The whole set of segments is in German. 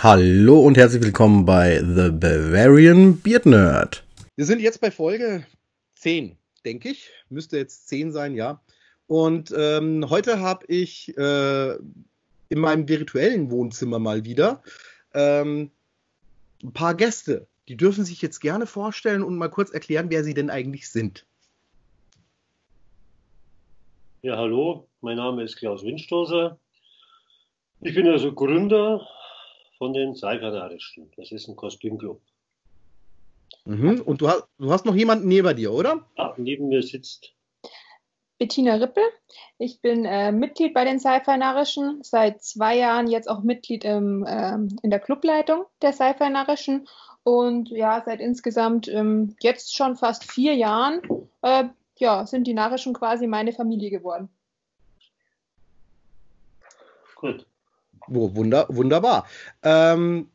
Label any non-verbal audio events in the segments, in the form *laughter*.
Hallo und herzlich willkommen bei The Bavarian Beard Nerd. Wir sind jetzt bei Folge 10, denke ich. Müsste jetzt 10 sein, ja. Und ähm, heute habe ich äh, in meinem virtuellen Wohnzimmer mal wieder ähm, ein paar Gäste. Die dürfen sich jetzt gerne vorstellen und mal kurz erklären, wer sie denn eigentlich sind. Ja, hallo, mein Name ist Klaus Windstoßer. Ich bin also Gründer von den Seikanarischen. Das ist ein Kostümclub. Mhm. Und du hast, du hast noch jemanden neben dir, oder? Ja, neben mir sitzt Bettina Rippel. Ich bin äh, Mitglied bei den Sci-Fi-Narischen, seit zwei Jahren jetzt auch Mitglied im, äh, in der Clubleitung der Sci-Fi-Narischen und ja, seit insgesamt ähm, jetzt schon fast vier Jahren äh, ja, sind die Narischen quasi meine Familie geworden. Gut. Oh, wunder, wunderbar. Ähm,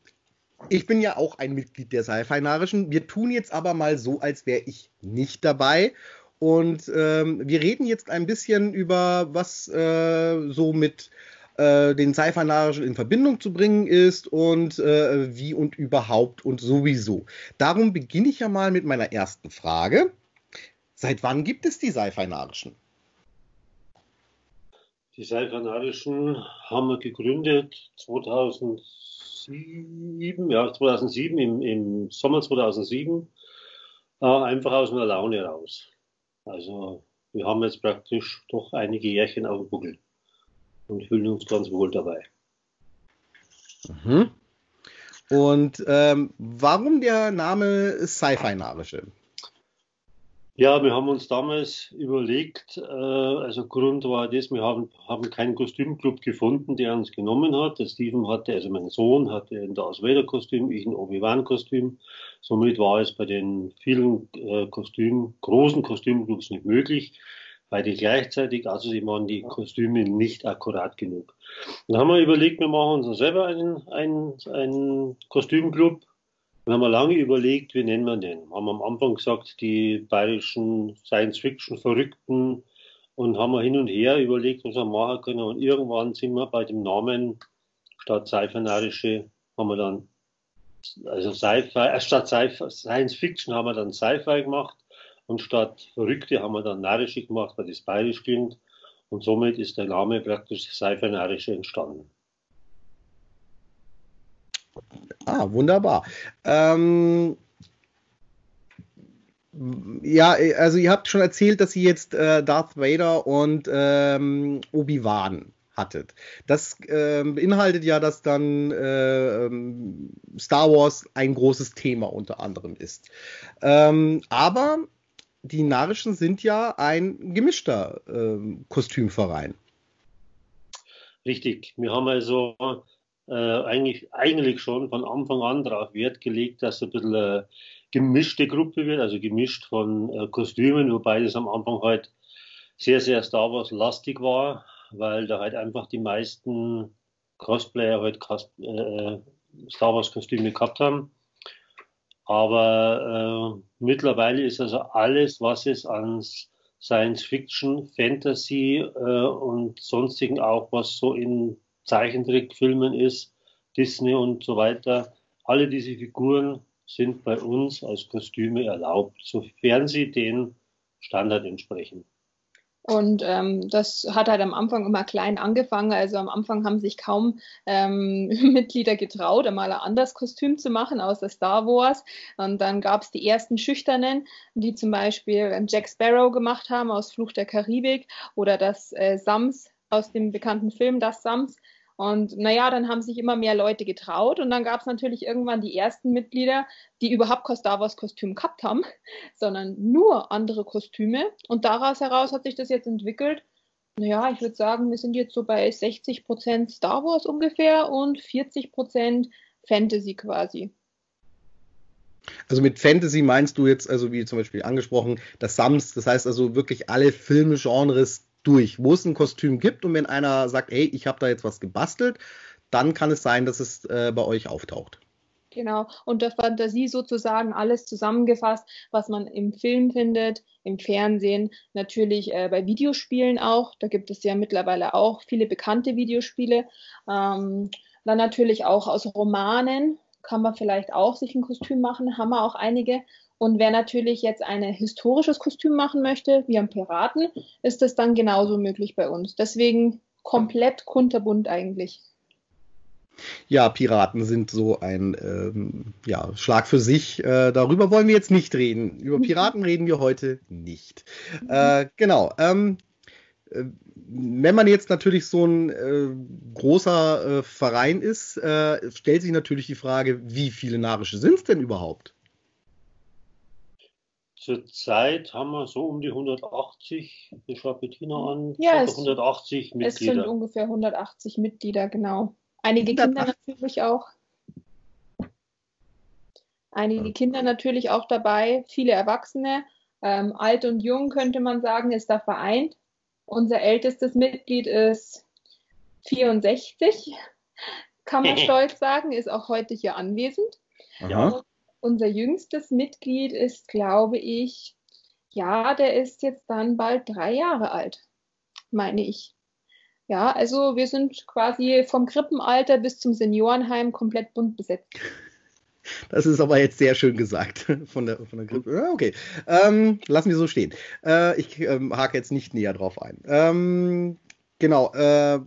ich bin ja auch ein Mitglied der Sci-Fi-Narischen. Wir tun jetzt aber mal so, als wäre ich nicht dabei. Und ähm, wir reden jetzt ein bisschen über, was äh, so mit äh, den Sci-Fi-Narischen in Verbindung zu bringen ist und äh, wie und überhaupt und sowieso. Darum beginne ich ja mal mit meiner ersten Frage. Seit wann gibt es die Sci-Fi-Narischen? Die Seikanarischen haben wir gegründet 2007, ja, 2007, im, im Sommer 2007, äh, einfach aus einer Laune raus. Also, wir haben jetzt praktisch doch einige Jährchen auf dem Buckel und fühlen uns ganz wohl dabei. Mhm. Und ähm, warum der Name Sci-Fi-Narische? Ja, wir haben uns damals überlegt, äh, also Grund war das, wir haben, haben keinen Kostümclub gefunden, der uns genommen hat. Der Steven hatte, also mein Sohn hatte ein Darth Vader Kostüm, ich ein Obi-Wan Kostüm. Somit war es bei den vielen äh, Kostüm, großen Kostümclubs nicht möglich, weil die gleichzeitig, also sie waren die Kostüme nicht akkurat genug. Dann haben wir überlegt, wir machen uns selber einen, einen, einen Kostümclub wir haben lange überlegt, wie nennen wir den. Haben am Anfang gesagt, die bayerischen Science-Fiction-Verrückten und haben wir hin und her überlegt, was wir machen können. Und irgendwann sind wir bei dem Namen statt Sci-Fi haben wir dann, also Sci-Fi, äh, statt Science-Fiction haben wir dann Sci-Fi gemacht und statt Verrückte haben wir dann Narische gemacht, weil das bayerisch klingt. Und somit ist der Name praktisch Sci-Fi entstanden. Ah, wunderbar. Ähm, ja, also ihr habt schon erzählt, dass ihr jetzt äh, Darth Vader und ähm, Obi-Wan hattet. Das äh, beinhaltet ja, dass dann äh, Star Wars ein großes Thema unter anderem ist. Ähm, aber die Narischen sind ja ein gemischter äh, Kostümverein. Richtig. Wir haben also äh, eigentlich, eigentlich schon von Anfang an darauf Wert gelegt, dass es ein bisschen eine gemischte Gruppe wird, also gemischt von äh, Kostümen, wobei das am Anfang halt sehr, sehr Star Wars lastig war, weil da halt einfach die meisten Cosplayer halt äh, Star Wars Kostüme gehabt haben. Aber äh, mittlerweile ist also alles, was es an Science Fiction, Fantasy äh, und sonstigen auch, was so in Zeichentrickfilmen ist, Disney und so weiter. Alle diese Figuren sind bei uns als Kostüme erlaubt, sofern sie den Standard entsprechen. Und ähm, das hat halt am Anfang immer klein angefangen. Also am Anfang haben sich kaum ähm, *laughs* Mitglieder getraut, einmal ein anderes Kostüm zu machen, außer Star Wars. Und dann gab es die ersten Schüchternen, die zum Beispiel Jack Sparrow gemacht haben aus Fluch der Karibik oder das äh, Sams aus dem bekannten Film Das Sams. Und naja, dann haben sich immer mehr Leute getraut und dann gab es natürlich irgendwann die ersten Mitglieder, die überhaupt kein Star Wars Kostüm gehabt haben, *laughs* sondern nur andere Kostüme. Und daraus heraus hat sich das jetzt entwickelt. Naja, ich würde sagen, wir sind jetzt so bei 60 Prozent Star Wars ungefähr und 40 Prozent Fantasy quasi. Also mit Fantasy meinst du jetzt, also wie zum Beispiel angesprochen, das Sams, das heißt also wirklich alle Filmgenres, durch, wo es ein Kostüm gibt und wenn einer sagt, hey, ich habe da jetzt was gebastelt, dann kann es sein, dass es äh, bei euch auftaucht. Genau, unter Fantasie sozusagen alles zusammengefasst, was man im Film findet, im Fernsehen, natürlich äh, bei Videospielen auch. Da gibt es ja mittlerweile auch viele bekannte Videospiele. Ähm, dann natürlich auch aus Romanen kann man vielleicht auch sich ein Kostüm machen, haben wir auch einige. Und wer natürlich jetzt ein historisches Kostüm machen möchte, wie am Piraten, ist das dann genauso möglich bei uns. Deswegen komplett kunterbunt eigentlich. Ja, Piraten sind so ein ähm, ja, Schlag für sich. Äh, darüber wollen wir jetzt nicht reden. Über *laughs* Piraten reden wir heute nicht. Äh, genau. Ähm, äh, wenn man jetzt natürlich so ein äh, großer äh, Verein ist, äh, stellt sich natürlich die Frage, wie viele Narische sind es denn überhaupt? Zurzeit haben wir so um die 180, ich schaue Bettina an, ja, 180 Mitglieder. Es sind ungefähr 180 Mitglieder, genau. Einige Kinder natürlich auch. Einige Kinder natürlich auch dabei, viele Erwachsene. Ähm, alt und jung könnte man sagen, ist da vereint. Unser ältestes Mitglied ist 64, kann man *laughs* stolz sagen, ist auch heute hier anwesend. Ja. Unser jüngstes Mitglied ist, glaube ich, ja, der ist jetzt dann bald drei Jahre alt, meine ich. Ja, also wir sind quasi vom Krippenalter bis zum Seniorenheim komplett bunt besetzt. Das ist aber jetzt sehr schön gesagt *laughs* von der, von der Grippe. Okay, ähm, lassen wir so stehen. Äh, ich ähm, hake jetzt nicht näher drauf ein. Ähm, genau, äh,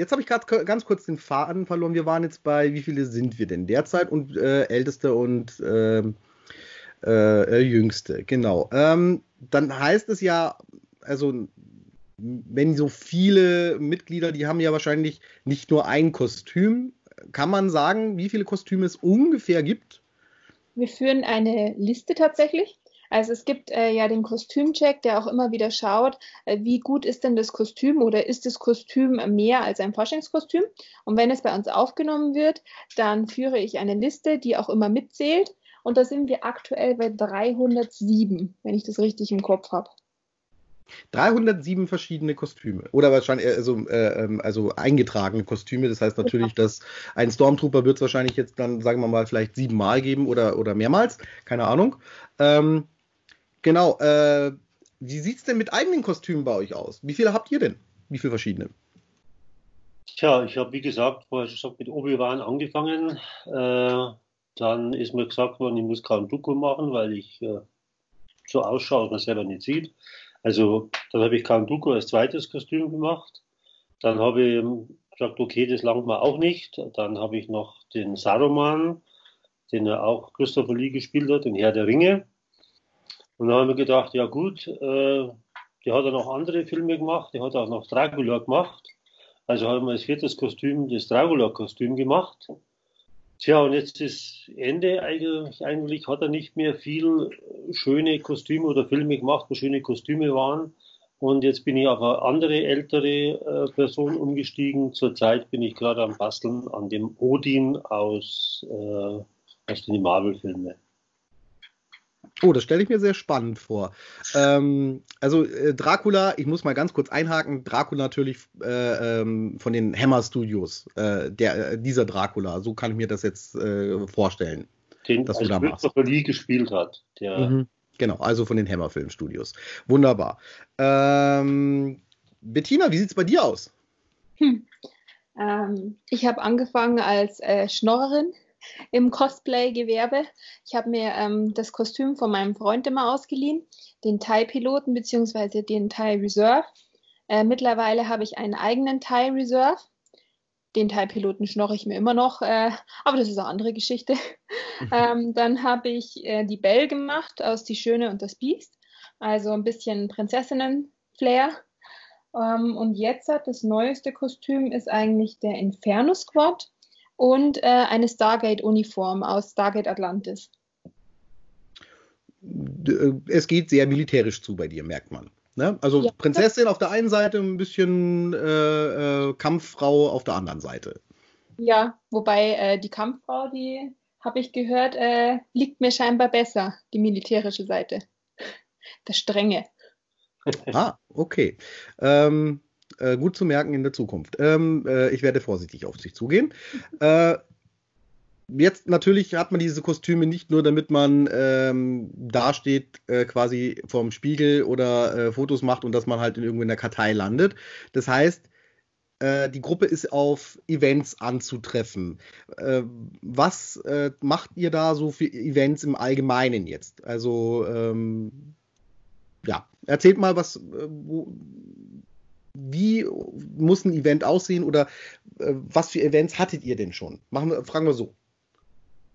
jetzt habe ich gerade ganz kurz den Faden verloren. Wir waren jetzt bei, wie viele sind wir denn derzeit? Und äh, älteste und ähm, äh, äh, jüngste, genau. Ähm, dann heißt es ja, also wenn so viele Mitglieder, die haben ja wahrscheinlich nicht nur ein Kostüm. Kann man sagen, wie viele Kostüme es ungefähr gibt? Wir führen eine Liste tatsächlich. Also es gibt äh, ja den Kostümcheck, der auch immer wieder schaut, äh, wie gut ist denn das Kostüm oder ist das Kostüm mehr als ein Forschungskostüm. Und wenn es bei uns aufgenommen wird, dann führe ich eine Liste, die auch immer mitzählt. Und da sind wir aktuell bei 307, wenn ich das richtig im Kopf habe. 307 verschiedene Kostüme. Oder wahrscheinlich also, äh, ähm, also eingetragene Kostüme. Das heißt natürlich, dass ein Stormtrooper wird es wahrscheinlich jetzt dann, sagen wir mal, vielleicht siebenmal geben oder, oder mehrmals. Keine Ahnung. Ähm, genau. Äh, wie es denn mit eigenen Kostümen bei euch aus? Wie viele habt ihr denn? Wie viele verschiedene? Tja, ich habe wie gesagt, vorher schon gesagt, mit Obi-Wan angefangen. Äh, dann ist mir gesagt worden, ich muss keinen Duko machen, weil ich äh, so ausschaue, dass man selber nicht sieht. Also dann habe ich Kanduko als zweites Kostüm gemacht. Dann habe ich gesagt, okay, das langt mir auch nicht. Dann habe ich noch den Saruman, den er auch Christopher Lee gespielt hat, den Herr der Ringe. Und dann haben wir gedacht, ja gut, äh, der hat ja noch andere Filme gemacht, der hat auch noch Dracula gemacht. Also haben wir als viertes Kostüm das Dracula-Kostüm gemacht. Tja, und jetzt ist Ende. Eigentlich, eigentlich hat er nicht mehr viel schöne Kostüme oder Filme gemacht, wo schöne Kostüme waren. Und jetzt bin ich auf eine andere ältere äh, Person umgestiegen. Zurzeit bin ich gerade am Basteln an dem Odin aus, äh, aus den Marvel-Filmen. Oh, das stelle ich mir sehr spannend vor. Ähm, also äh, Dracula, ich muss mal ganz kurz einhaken. Dracula natürlich äh, ähm, von den Hammer Studios, äh, der, äh, dieser Dracula. So kann ich mir das jetzt äh, vorstellen. Den dass also du da Christopher Lee gespielt hat. Der mhm, genau, also von den Hammer Film Studios. Wunderbar. Ähm, Bettina, wie sieht es bei dir aus? Hm. Ähm, ich habe angefangen als äh, Schnorrerin im Cosplay-Gewerbe. Ich habe mir ähm, das Kostüm von meinem Freund immer ausgeliehen, den Thai-Piloten bzw. den Thai Reserve. Äh, mittlerweile habe ich einen eigenen Thai Reserve. Den Thai-Piloten schnorre ich mir immer noch, äh, aber das ist eine andere Geschichte. *laughs* ähm, dann habe ich äh, die Belle gemacht aus Die Schöne und das Biest. Also ein bisschen Prinzessinnen-Flair. Ähm, und jetzt hat das neueste Kostüm ist eigentlich der Inferno Squad und äh, eine Stargate-Uniform aus Stargate Atlantis. Äh, es geht sehr militärisch zu bei dir, merkt man. Ne? Also ja. Prinzessin auf der einen Seite, ein bisschen äh, äh, Kampffrau auf der anderen Seite. Ja, wobei äh, die Kampffrau, die habe ich gehört, äh, liegt mir scheinbar besser, die militärische Seite. Das Strenge. ah, okay. Ähm, äh, gut zu merken in der Zukunft. Ähm, äh, ich werde vorsichtig auf sich zugehen. Äh, jetzt natürlich hat man diese Kostüme nicht nur, damit man ähm, dasteht, äh, quasi vorm Spiegel oder äh, Fotos macht und dass man halt in irgendwo in der Kartei landet. Das heißt, äh, die Gruppe ist auf Events anzutreffen. Äh, was äh, macht ihr da so für Events im Allgemeinen jetzt? Also, ähm, ja, erzählt mal, was, äh, wo, wie muss ein Event aussehen oder was für Events hattet ihr denn schon? Machen wir, fragen wir so.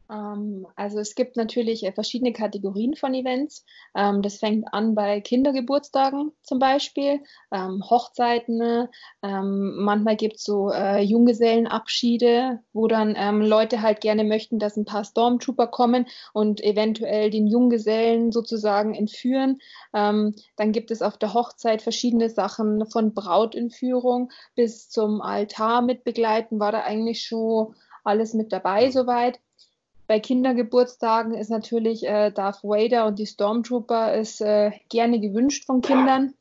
Ähm, also es gibt natürlich äh, verschiedene Kategorien von Events. Ähm, das fängt an bei Kindergeburtstagen zum Beispiel, ähm, Hochzeiten. manchmal gibt es so äh, Junggesellenabschiede, wo dann Leute halt gerne möchten, dass ein paar Stormtrooper kommen und eventuell den Junggesellen sozusagen entführen. dann gibt es auf der Hochzeit verschiedene Sachen von Brautentführung bis zum Altar mit begleiten. War da eigentlich schon alles mit dabei soweit bei Kindergeburtstagen ist natürlich äh, Darth Vader und die Stormtrooper ist äh, gerne gewünscht von Kindern,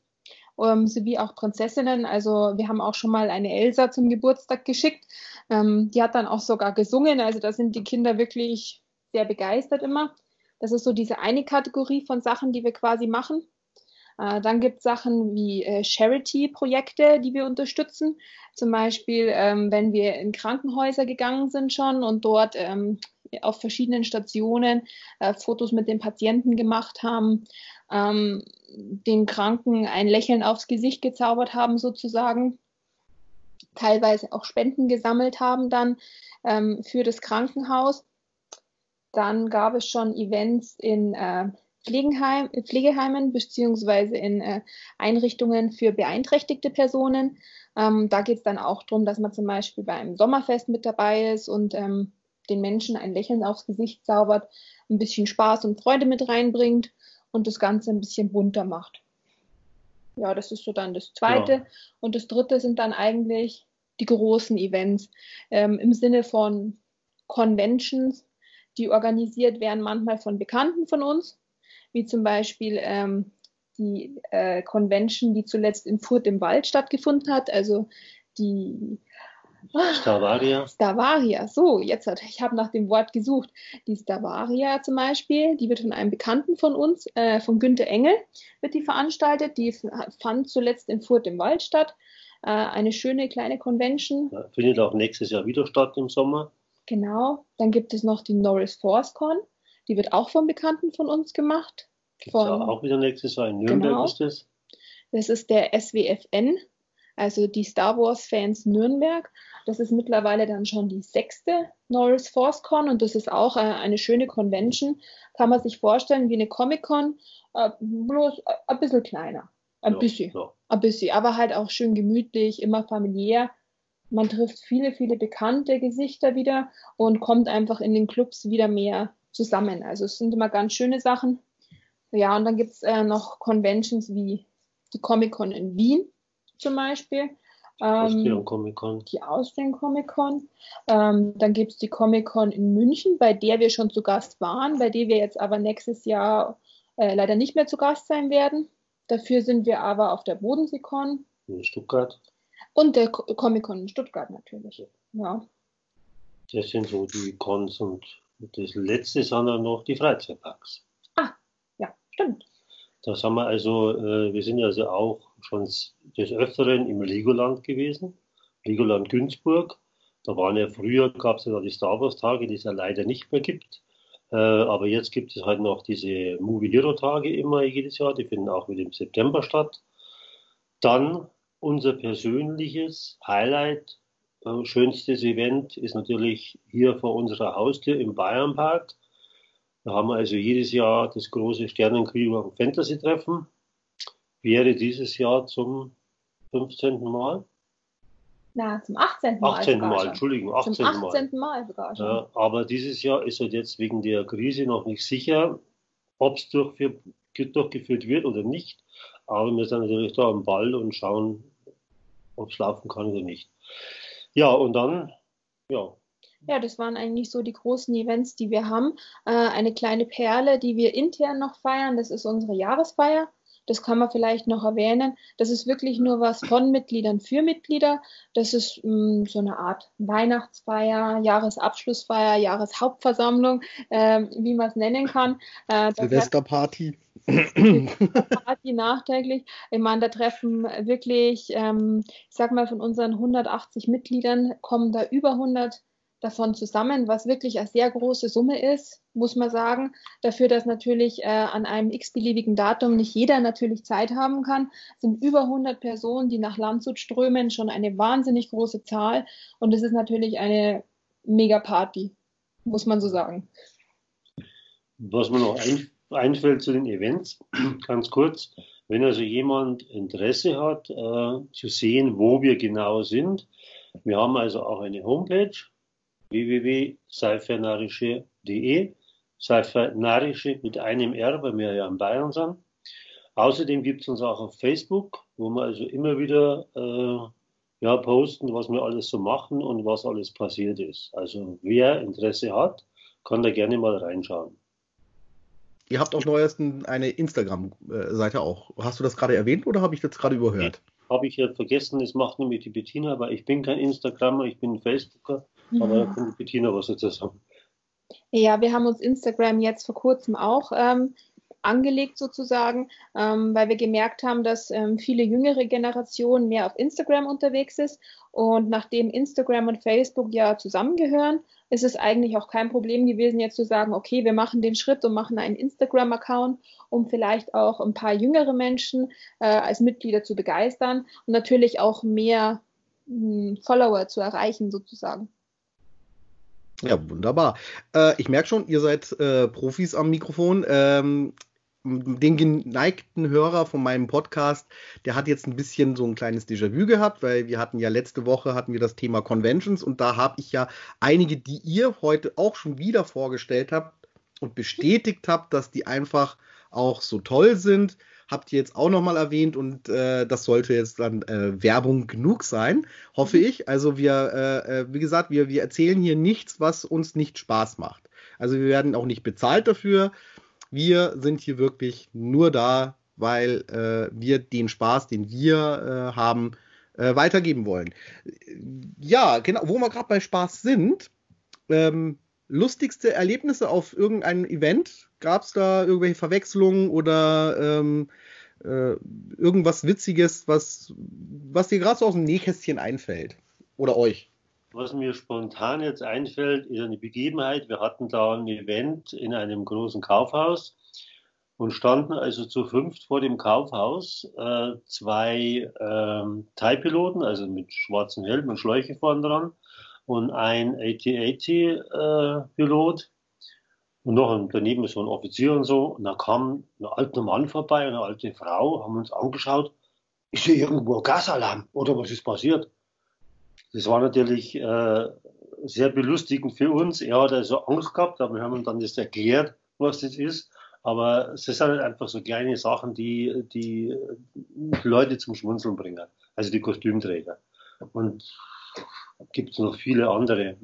ähm, sowie auch Prinzessinnen. Also wir haben auch schon mal eine Elsa zum Geburtstag geschickt. Ähm, die hat dann auch sogar gesungen. Also da sind die Kinder wirklich sehr begeistert immer. Das ist so diese eine Kategorie von Sachen, die wir quasi machen. Äh, dann gibt es Sachen wie äh, Charity-Projekte, die wir unterstützen. Zum Beispiel, ähm, wenn wir in Krankenhäuser gegangen sind schon und dort ähm, auf verschiedenen Stationen äh, Fotos mit den Patienten gemacht haben, ähm, den Kranken ein Lächeln aufs Gesicht gezaubert haben sozusagen, teilweise auch Spenden gesammelt haben dann ähm, für das Krankenhaus. Dann gab es schon Events in äh, Pflegeheim, Pflegeheimen beziehungsweise in äh, Einrichtungen für beeinträchtigte Personen. Ähm, da geht es dann auch darum, dass man zum Beispiel beim Sommerfest mit dabei ist und ähm, den Menschen ein Lächeln aufs Gesicht zaubert, ein bisschen Spaß und Freude mit reinbringt und das Ganze ein bisschen bunter macht. Ja, das ist so dann das Zweite. Ja. Und das Dritte sind dann eigentlich die großen Events ähm, im Sinne von Conventions, die organisiert werden, manchmal von Bekannten von uns, wie zum Beispiel ähm, die äh, Convention, die zuletzt in Furt im Wald stattgefunden hat, also die Stavaria. Stavaria, so, jetzt hat, ich habe nach dem Wort gesucht. Die Stavaria zum Beispiel, die wird von einem Bekannten von uns, äh, von Günter Engel, wird die veranstaltet. Die fand zuletzt in Furt im Wald statt. Äh, eine schöne kleine Convention. Ja, findet auch nächstes Jahr wieder statt im Sommer. Genau. Dann gibt es noch die Norris Force Con. Die wird auch von Bekannten von uns gemacht. Von, auch wieder nächstes Jahr in Nürnberg genau. ist das. Das ist der SWFN, also die Star Wars Fans Nürnberg. Das ist mittlerweile dann schon die sechste Norris Force Con und das ist auch äh, eine schöne Convention. Kann man sich vorstellen wie eine Comic Con, äh, bloß äh, ein bisschen kleiner. Ein ja, bisschen. Ja. Ein bisschen, aber halt auch schön gemütlich, immer familiär. Man trifft viele, viele bekannte Gesichter wieder und kommt einfach in den Clubs wieder mehr zusammen. Also es sind immer ganz schöne Sachen. Ja, und dann gibt's äh, noch Conventions wie die Comic Con in Wien zum Beispiel. Ähm, Comic Con. Die Austrian Comic Con. Ähm, dann gibt es die Comic Con in München, bei der wir schon zu Gast waren, bei der wir jetzt aber nächstes Jahr äh, leider nicht mehr zu Gast sein werden. Dafür sind wir aber auf der Bodensee-Con. In Stuttgart. Und der Comic Con in Stuttgart natürlich. Ja. Das sind so die Cons und das letzte sind dann noch die Freizeitparks. Ah, ja, stimmt. Das haben wir also, äh, wir sind also auch schon des Öfteren im Legoland gewesen, Legoland Günzburg. Da waren ja früher, gab es ja die Star Wars Tage, die es ja leider nicht mehr gibt. Äh, aber jetzt gibt es halt noch diese Movie Hero Tage immer jedes Jahr, die finden auch mit im September statt. Dann unser persönliches Highlight, äh, schönstes Event ist natürlich hier vor unserer Haustür im Bayernpark. Da haben wir also jedes Jahr das große Sternenkrieger Fantasy Treffen. Wäre dieses Jahr zum 15. Mal? Na, zum 18. Mal. 18. Mal, Entschuldigung, 18. Zum 18. Mal, Mal sogar schon. Ja, aber dieses Jahr ist halt jetzt wegen der Krise noch nicht sicher, ob es durchgeführt wird oder nicht. Aber wir sind natürlich da am Ball und schauen, ob es laufen kann oder nicht. Ja, und dann, ja, ja, das waren eigentlich so die großen Events, die wir haben. Äh, eine kleine Perle, die wir intern noch feiern, das ist unsere Jahresfeier. Das kann man vielleicht noch erwähnen. Das ist wirklich nur was von Mitgliedern für Mitglieder. Das ist mh, mm, so eine Art Weihnachtsfeier, Jahresabschlussfeier, Jahreshauptversammlung, äh, wie man es nennen kann. Äh, Silvesterparty. Party nachträglich. Ich meine, da treffen wirklich, ähm, ich sag mal, von unseren 180 Mitgliedern kommen da über 100 davon zusammen, was wirklich eine sehr große Summe ist, muss man sagen. Dafür, dass natürlich äh, an einem x-beliebigen Datum nicht jeder natürlich Zeit haben kann, sind über 100 Personen, die nach Landshut strömen, schon eine wahnsinnig große Zahl. Und es ist natürlich eine Mega-Party, muss man so sagen. Was mir noch ein, einfällt zu den Events, *clears throat* ganz kurz, wenn also jemand Interesse hat, äh, zu sehen, wo wir genau sind, wir haben also auch eine Homepage, www.seifernarische.de. Seifernarische mit einem R, weil wir ja in Bayern sind. Außerdem gibt es uns auch auf Facebook, wo wir also immer wieder äh, ja, posten, was wir alles so machen und was alles passiert ist. Also wer Interesse hat, kann da gerne mal reinschauen. Ihr habt auch neuesten eine Instagram-Seite auch. Hast du das gerade erwähnt oder habe ich das gerade überhört? Habe ich ja vergessen, das macht nämlich die Bettina, aber ich bin kein Instagrammer, ich bin ein Facebooker. Aber da kann die Bettina was dazu sagen. Ja, wir haben uns Instagram jetzt vor kurzem auch ähm, angelegt sozusagen, ähm, weil wir gemerkt haben, dass ähm, viele jüngere Generationen mehr auf Instagram unterwegs ist. Und nachdem Instagram und Facebook ja zusammengehören, ist es eigentlich auch kein Problem gewesen, jetzt zu sagen, okay, wir machen den Schritt und machen einen Instagram-Account, um vielleicht auch ein paar jüngere Menschen äh, als Mitglieder zu begeistern und natürlich auch mehr mh, hm, Follower zu erreichen sozusagen. Ja, wunderbar. Äh, ich merke schon, ihr seid äh, Profis am Mikrofon. Ähm, den geneigten Hörer von meinem Podcast, der hat jetzt ein bisschen so ein kleines Déjà-vu gehabt, weil wir hatten ja letzte Woche hatten wir das Thema Conventions und da habe ich ja einige, die ihr heute auch schon wieder vorgestellt habt und bestätigt habt, dass die einfach auch so toll sind habt ihr jetzt auch nochmal erwähnt und äh, das sollte jetzt dann äh, Werbung genug sein, hoffe ich. Also wir, äh, äh, wie gesagt, wir, wir erzählen hier nichts, was uns nicht Spaß macht. Also wir werden auch nicht bezahlt dafür. Wir sind hier wirklich nur da, weil äh, wir den Spaß, den wir äh, haben, äh, weitergeben wollen. Ja, genau, wo wir gerade bei Spaß sind, ähm, lustigste Erlebnisse auf irgendeinem Event? Gab es da irgendwelche Verwechslungen oder ähm, äh, irgendwas Witziges, was, was dir gerade so aus dem Nähkästchen einfällt? Oder euch? Was mir spontan jetzt einfällt, ist eine Begebenheit. Wir hatten da ein Event in einem großen Kaufhaus und standen also zu fünft vor dem Kaufhaus. Äh, zwei ähm, Thai-Piloten, also mit schwarzen Helm und Schläuche vorn dran und ein AT-AT-Pilot äh, und noch daneben so ein Offizier und so. Und da kam ein alter Mann vorbei eine alte Frau, haben uns angeschaut. Ist hier irgendwo ein Gasalarm oder was ist passiert? Das war natürlich äh, sehr belustigend für uns. Er hat also Angst gehabt, aber wir haben ihm dann das erklärt, was das ist. Aber es sind halt einfach so kleine Sachen, die die Leute zum Schmunzeln bringen. Also die Kostümträger. Und gibt es noch viele andere.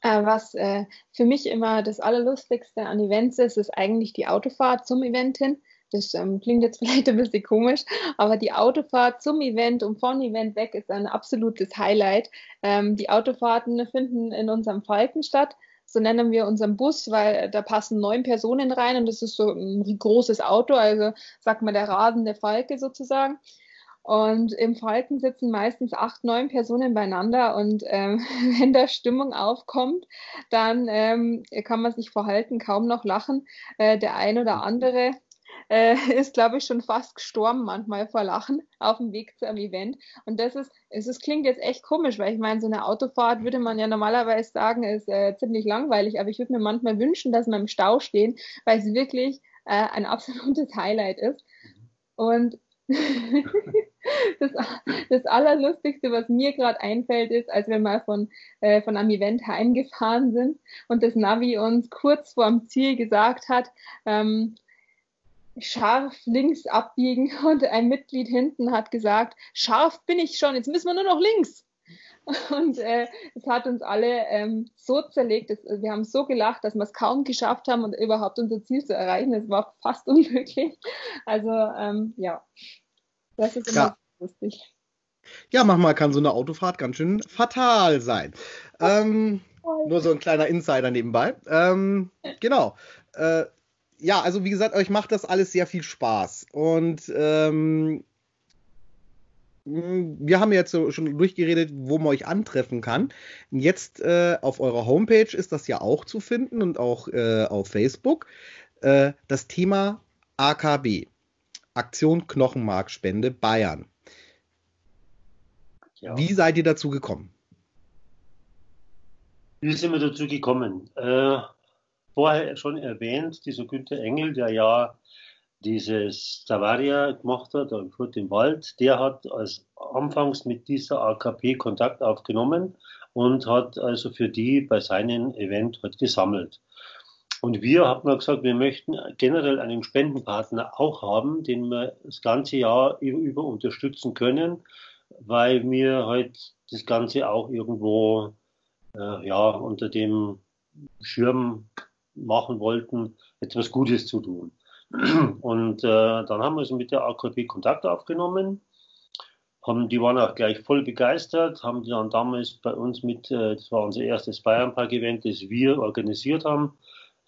Äh, was äh, für mich immer das Allerlustigste an Events ist, ist eigentlich die Autofahrt zum Event hin. Das ähm, klingt jetzt *laughs* vielleicht ein bisschen komisch, aber die Autofahrt zum Event und von Event weg ist ein absolutes Highlight. Ähm, die Autofahrten finden in unserem Falken statt. So nennen wir unseren Bus, weil da passen neun Personen rein und das ist so ein großes Auto, also sagt man der rasende Falke sozusagen. Und im Falken sitzen meistens acht, neun Personen beieinander. Und ähm, *laughs* wenn da Stimmung aufkommt, dann ähm, kann man sich verhalten, kaum noch lachen. Äh, der ein oder andere äh, *laughs* ist, glaube ich, schon fast gestorben manchmal vor Lachen auf dem Weg zu einem Event. Und das ist, es ist, klingt jetzt echt komisch, weil ich meine, so eine Autofahrt würde man ja normalerweise sagen, ist äh, ziemlich langweilig, aber ich würde mir manchmal wünschen, dass wir im Stau stehen, weil es wirklich äh, ein absolutes Highlight ist. Und *laughs* das, das Allerlustigste, was mir gerade einfällt, ist, als wir mal von, äh, von einem Event heimgefahren sind und das Navi uns kurz vorm Ziel gesagt hat, ähm, scharf links abbiegen *laughs* und ein Mitglied hinten hat gesagt, scharf bin ich schon, jetzt müssen wir nur noch links. *laughs* Und äh, es hat uns alle ähm, so zerlegt, dass, wir haben so gelacht, dass wir es kaum geschafft haben und überhaupt unser Ziel zu erreichen. Es war fast *laughs* unmöglich. Also ähm, ja, das ist immer ja. lustig. Ja, manchmal kann so eine Autofahrt ganz schön fatal sein. Ähm, nur so ein kleiner Insider nebenbei. Ähm, genau. Äh, ja, also wie gesagt, euch macht das alles sehr viel Spaß. Und ähm, wir haben jetzt schon durchgeredet, wo man euch antreffen kann. Jetzt äh, auf eurer Homepage ist das ja auch zu finden und auch äh, auf Facebook. Äh, das Thema AKB, Aktion Knochenmarkspende Bayern. Ja. Wie seid ihr dazu gekommen? Wie sind wir dazu gekommen? Äh, vorher schon erwähnt, dieser Günther Engel, der ja dieses Stavaria gemacht hat, in Furt im Wald, der hat als anfangs mit dieser AKP Kontakt aufgenommen und hat also für die bei seinem Event halt gesammelt. Und wir haben gesagt, wir möchten generell einen Spendenpartner auch haben, den wir das ganze Jahr über unterstützen können, weil wir halt das Ganze auch irgendwo äh, ja, unter dem Schirm machen wollten, etwas Gutes zu tun. *clears throat* Und äh, dann haben wir so mit der AKP Kontakt aufgenommen. Haben, die waren auch gleich voll begeistert, haben die dann damals bei uns mit, äh, das war unser erstes Bayern-Park-Event, das wir organisiert haben,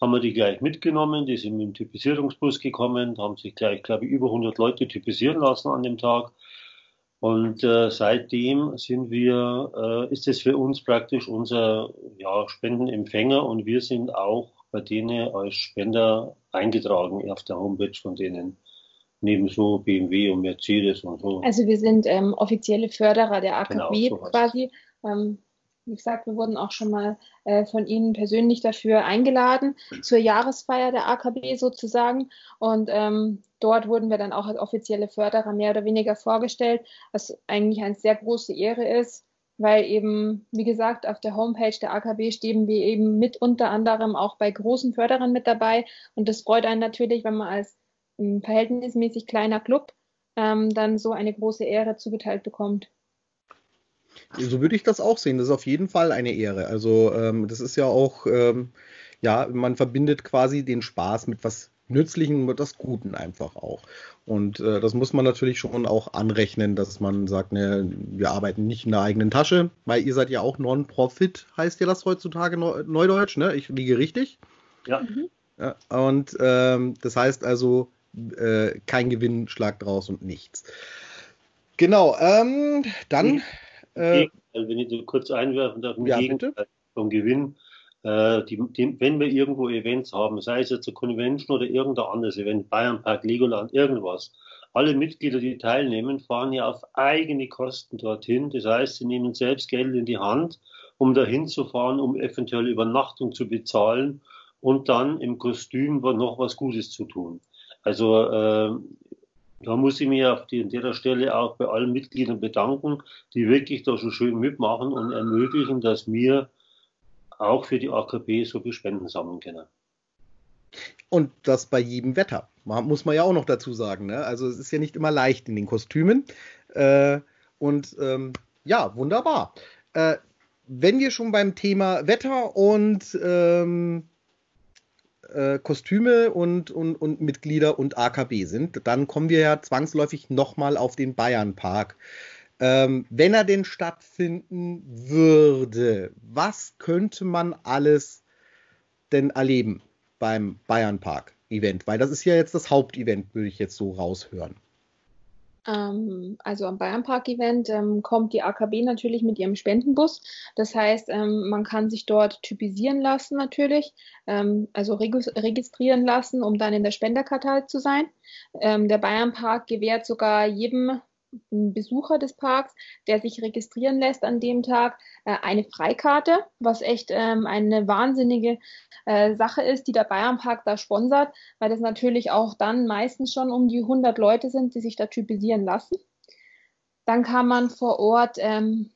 haben wir die gleich mitgenommen, die sind mit dem Typisierungsbus gekommen, haben sich gleich, glaube ich, über 100 Leute typisieren lassen an dem Tag. Und äh, seitdem sind wir, äh, ist es für uns praktisch unser ja, Spendenempfänger und wir sind auch bei denen als Spender eingetragen auf der Homepage von denen. Neben so BMW und Mercedes und so. Also wir sind ähm, offizielle Förderer der AKW genau, quasi. Ähm, wie gesagt, wir wurden auch schon mal äh, von Ihnen persönlich dafür eingeladen, zur Jahresfeier der AKB sozusagen. Und ähm, dort wurden wir dann auch als offizielle Förderer mehr oder weniger vorgestellt, was eigentlich eine sehr große Ehre ist, weil eben, wie gesagt, auf der Homepage der AKB stehen wir eben mit unter anderem auch bei großen Förderern mit dabei. Und das freut einen natürlich, wenn man als ähm, verhältnismäßig kleiner Club ähm, dann so eine große Ehre zugeteilt bekommt. So würde ich das auch sehen. Das ist auf jeden Fall eine Ehre. Also ähm, das ist ja auch, ähm, ja, man verbindet quasi den Spaß mit was Nützlichen, was Guten einfach auch. Und äh, das muss man natürlich schon auch anrechnen, dass man sagt, ne, wir arbeiten nicht in der eigenen Tasche, weil ihr seid ja auch Non-Profit, heißt ja das heutzutage Neudeutsch, ne? Ich liege richtig. Ja. Mhm. ja und ähm, das heißt also, äh, kein Gewinn, Schlag draus und nichts. Genau, ähm, dann. Äh, wenn ich dir kurz einwerfen darf, im ja, Gegenteil bitte? vom Gewinn äh, die, die, wenn wir irgendwo Events haben, sei es jetzt eine Convention oder irgendein anderes Event, Bayernpark, Legoland, irgendwas, alle Mitglieder, die teilnehmen, fahren ja auf eigene Kosten dorthin. Das heißt, sie nehmen selbst Geld in die Hand, um dahin zu fahren, um eventuell Übernachtung zu bezahlen und dann im Kostüm noch was Gutes zu tun. Also äh, da muss ich mich auf die, an der Stelle auch bei allen Mitgliedern bedanken, die wirklich da so schön mitmachen und ermöglichen, dass wir auch für die AKP so viel Spenden sammeln können. Und das bei jedem Wetter. Muss man ja auch noch dazu sagen. Ne? Also es ist ja nicht immer leicht in den Kostümen. Äh, und ähm, ja, wunderbar. Äh, wenn wir schon beim Thema Wetter und ähm, äh, Kostüme und, und, und Mitglieder und AKB sind, dann kommen wir ja zwangsläufig nochmal auf den Bayernpark. Ähm, wenn er denn stattfinden würde, was könnte man alles denn erleben beim Bayern Park Event? Weil das ist ja jetzt das Hauptevent, würde ich jetzt so raushören. Ähm, also am Bayern Park Event ähm, kommt die AKB natürlich mit ihrem Spendenbus. Das heißt, ähm, man kann sich dort typisieren lassen natürlich, ähm, also registrieren lassen, um dann in der Spenderkartei zu sein. Ähm, der Bayern Park gewährt sogar jedem ein Besucher des Parks, der sich registrieren lässt an dem Tag, äh, eine Freikarte, was echt ähm, eine wahnsinnige äh, Sache ist, die der Bayernpark da sponsert, weil das natürlich auch dann meistens schon um die 100 Leute sind, die sich da typisieren lassen. Dann kann man vor Ort ähm,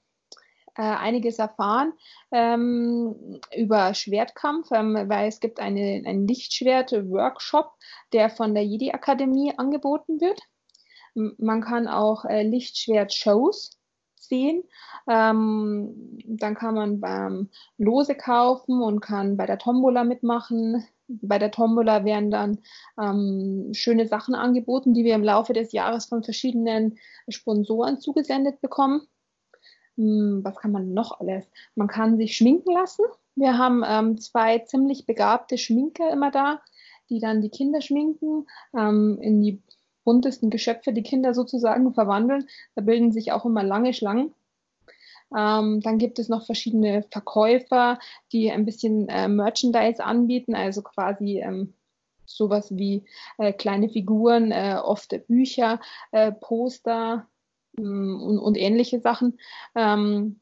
äh, einiges erfahren ähm, über Schwertkampf, ähm, weil es gibt eine, einen Lichtschwert-Workshop, der von der Jedi-Akademie angeboten wird. Man kann auch äh, Lichtschwert-Shows sehen. Ähm, dann kann man beim Lose kaufen und kann bei der Tombola mitmachen. Bei der Tombola werden dann ähm, schöne Sachen angeboten, die wir im Laufe des Jahres von verschiedenen Sponsoren zugesendet bekommen. Hm, was kann man noch alles? Man kann sich schminken lassen. Wir haben ähm, zwei ziemlich begabte Schminker immer da, die dann die Kinder schminken, ähm, in die buntesten Geschöpfe die Kinder sozusagen verwandeln. Da bilden sich auch immer lange Schlangen. Ähm, dann gibt es noch verschiedene Verkäufer, die ein bisschen äh, Merchandise anbieten, also quasi ähm, sowas wie äh, kleine Figuren, äh, oft Bücher, äh, Poster mm, und, und, ähnliche Sachen. Ähm,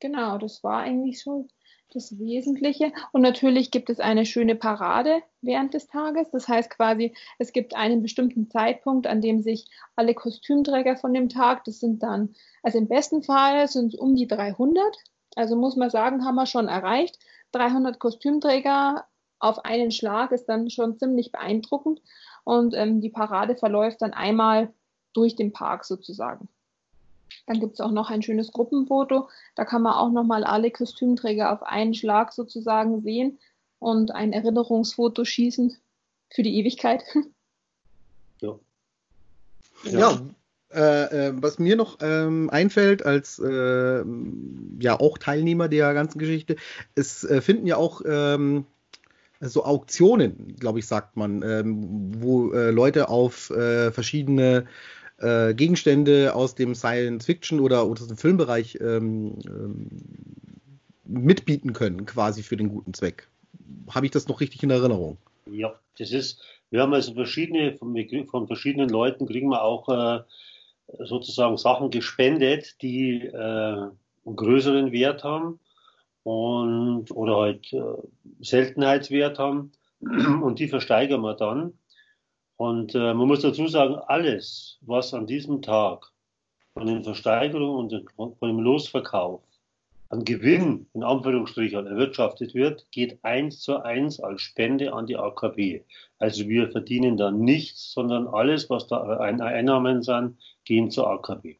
genau, das war eigentlich so das Wesentliche. Und natürlich gibt es eine schöne Parade während des Tages. Das heißt quasi, es gibt einen bestimmten Zeitpunkt, an dem sich alle Kostümträger von dem Tag, das sind dann, also im besten Fall sind es um die 300. Also muss man sagen, haben wir schon erreicht. 300 Kostümträger auf einen Schlag ist dann schon ziemlich beeindruckend. Und ähm, die Parade verläuft dann einmal durch den Park sozusagen. Dann gibt es auch noch ein schönes Gruppenfoto. Da kann man auch nochmal alle Kostümträger auf einen Schlag sozusagen sehen und ein Erinnerungsfoto schießen für die Ewigkeit. *laughs* Ja. Ja. ja äh, äh, was mir noch ähm, einfällt als äh, ja auch Teilnehmer der ganzen Geschichte, es äh, finden ja auch ähm, so Auktionen, glaube ich, sagt man, ähm, wo äh, Leute auf äh, verschiedene äh, Gegenstände aus dem Science Fiction oder, oder aus dem Filmbereich ähm, ähm, mitbieten können, quasi für den guten Zweck. Habe ich das noch richtig in Erinnerung? Ja, das ist, wir haben also verschiedene, von, von verschiedenen Leuten kriegen wir auch äh, sozusagen Sachen gespendet, die äh, einen größeren Wert haben und oder halt äh, Seltenheitswert haben und die versteigern wir dann. Und äh, man muss dazu sagen, alles, was an diesem Tag von den Versteigerungen und von dem Losverkauf an Gewinn in Anführungsstrichen erwirtschaftet wird, geht eins zu eins als Spende an die AKB. Also wir verdienen da nichts, sondern alles, was da Einnahmen sind, gehen zur AKB.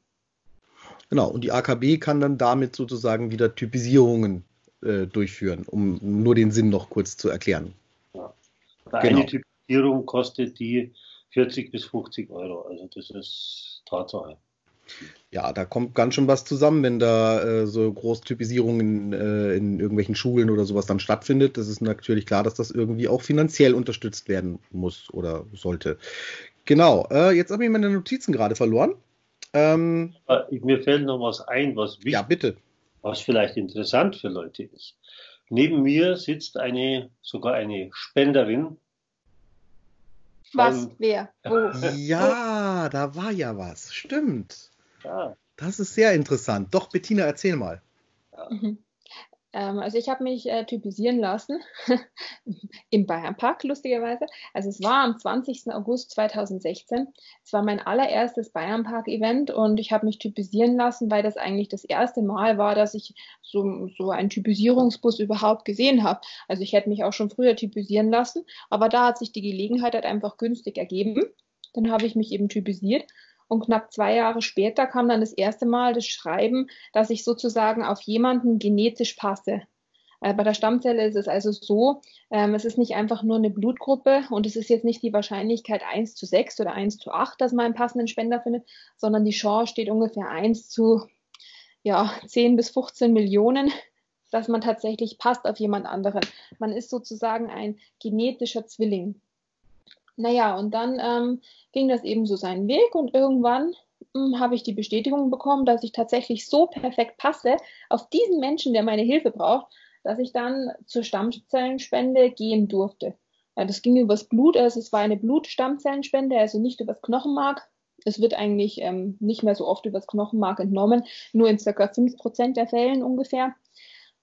Genau, und die AKB kann dann damit sozusagen wieder Typisierungen äh, durchführen, um nur den Sinn noch kurz zu erklären. Ja. Genau. Eine Typisierung kostet die 40 bis 50 Euro. Also das ist Tatsache. Ja, da kommt ganz schön was zusammen, wenn da äh, so Großtypisierung in, äh, in irgendwelchen Schulen oder sowas dann stattfindet. Das ist natürlich klar, dass das irgendwie auch finanziell unterstützt werden muss oder sollte. Genau, äh, jetzt habe ich meine Notizen gerade verloren. Ähm, Mir fällt noch was ein, was wichtig, ja, bitte. was vielleicht interessant für Leute ist. Neben mir sitzt eine, sogar eine Spenderin was? Wer? Wo? Ja, da war ja was. Stimmt. Ja. Das ist sehr interessant. Doch, Bettina, erzähl mal. Ja. Mhm. Ähm, also ich habe mich äh, typisieren lassen *laughs* im Bayernpark, lustigerweise. Also es war am 20. August 2016. Es war mein allererstes Bayernpark-Event und ich habe mich typisieren lassen, weil das eigentlich das erste Mal war, dass ich so, so einen Typisierungsbus überhaupt gesehen habe. Also ich hätte mich auch schon früher typisieren lassen, aber da hat sich die Gelegenheit halt einfach günstig ergeben. Dann habe ich mich eben typisiert und knapp zwei Jahre später kam dann das erste Mal das Schreiben, dass ich sozusagen auf jemanden genetisch passe. Äh, bei der Stammzelle ist es also so, ähm, es ist nicht einfach nur eine Blutgruppe und es ist jetzt nicht die Wahrscheinlichkeit 1 zu 6 oder 1 zu 8, dass man einen passenden Spender findet, sondern die Chance steht ungefähr 1 zu ja, 10 bis 15 Millionen, dass man tatsächlich passt auf jemand anderen. Man ist sozusagen ein genetischer Zwilling. Naja, und dann ähm, ging das eben so seinen Weg und irgendwann hm, habe ich die Bestätigung bekommen, dass ich tatsächlich so perfekt passe auf diesen Menschen, der meine Hilfe braucht, dass ich dann zur Stammzellenspende gehen durfte. Ja, das ging übers Blut, also es war eine Blutstammzellenspende, also nicht übers Knochenmark. Es wird eigentlich ähm, nicht mehr so oft übers Knochenmark entnommen, nur in circa 5% der Fällen ungefähr.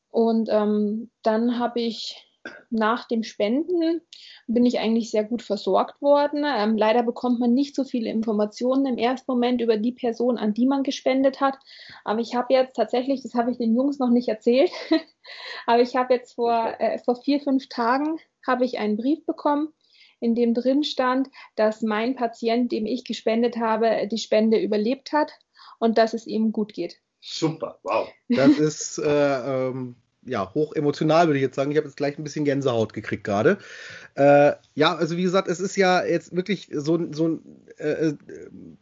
Und ähm, dann habe ich nach dem Spenden bin ich eigentlich sehr gut versorgt worden. Ähm, leider bekommt man nicht so viele Informationen im ersten Moment über die Person, an die man gespendet hat. Aber ich habe jetzt tatsächlich, das habe ich den Jungs noch nicht erzählt, *laughs* aber ich habe jetzt vor, äh, vor vier, fünf Tagen habe ich einen Brief bekommen, in dem drin stand, dass mein Patient, dem ich gespendet habe, die Spende überlebt hat und dass es ihm gut geht. Super, wow. Das ist äh, ähm, ja hoch emotional, würde ich jetzt sagen. Ich habe jetzt gleich ein bisschen Gänsehaut gekriegt gerade. Äh, ja, also wie gesagt, es ist ja jetzt wirklich so, so, äh, äh,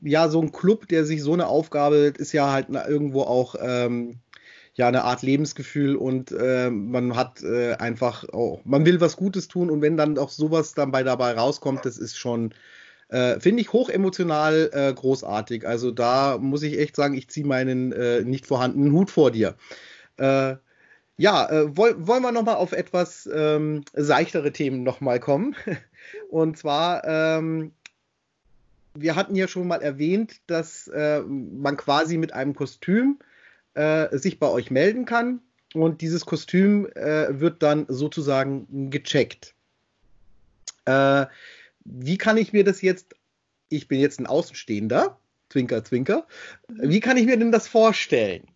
ja, so ein Club, der sich so eine Aufgabe, ist ja halt irgendwo auch ähm, ja eine Art Lebensgefühl und äh, man hat äh, einfach auch, man will was Gutes tun und wenn dann auch sowas dabei dabei rauskommt, das ist schon äh, Finde ich hochemotional äh, großartig. Also da muss ich echt sagen, ich ziehe meinen äh, nicht vorhandenen Hut vor dir. Äh, ja, äh, woll, wollen wir nochmal auf etwas ähm, seichtere Themen nochmal kommen. *laughs* Und zwar, ähm, wir hatten ja schon mal erwähnt, dass äh, man quasi mit einem Kostüm äh, sich bei euch melden kann. Und dieses Kostüm äh, wird dann sozusagen gecheckt. Äh, wie kann ich mir das jetzt, ich bin jetzt ein Außenstehender, Zwinker, Zwinker, wie kann ich mir denn das vorstellen?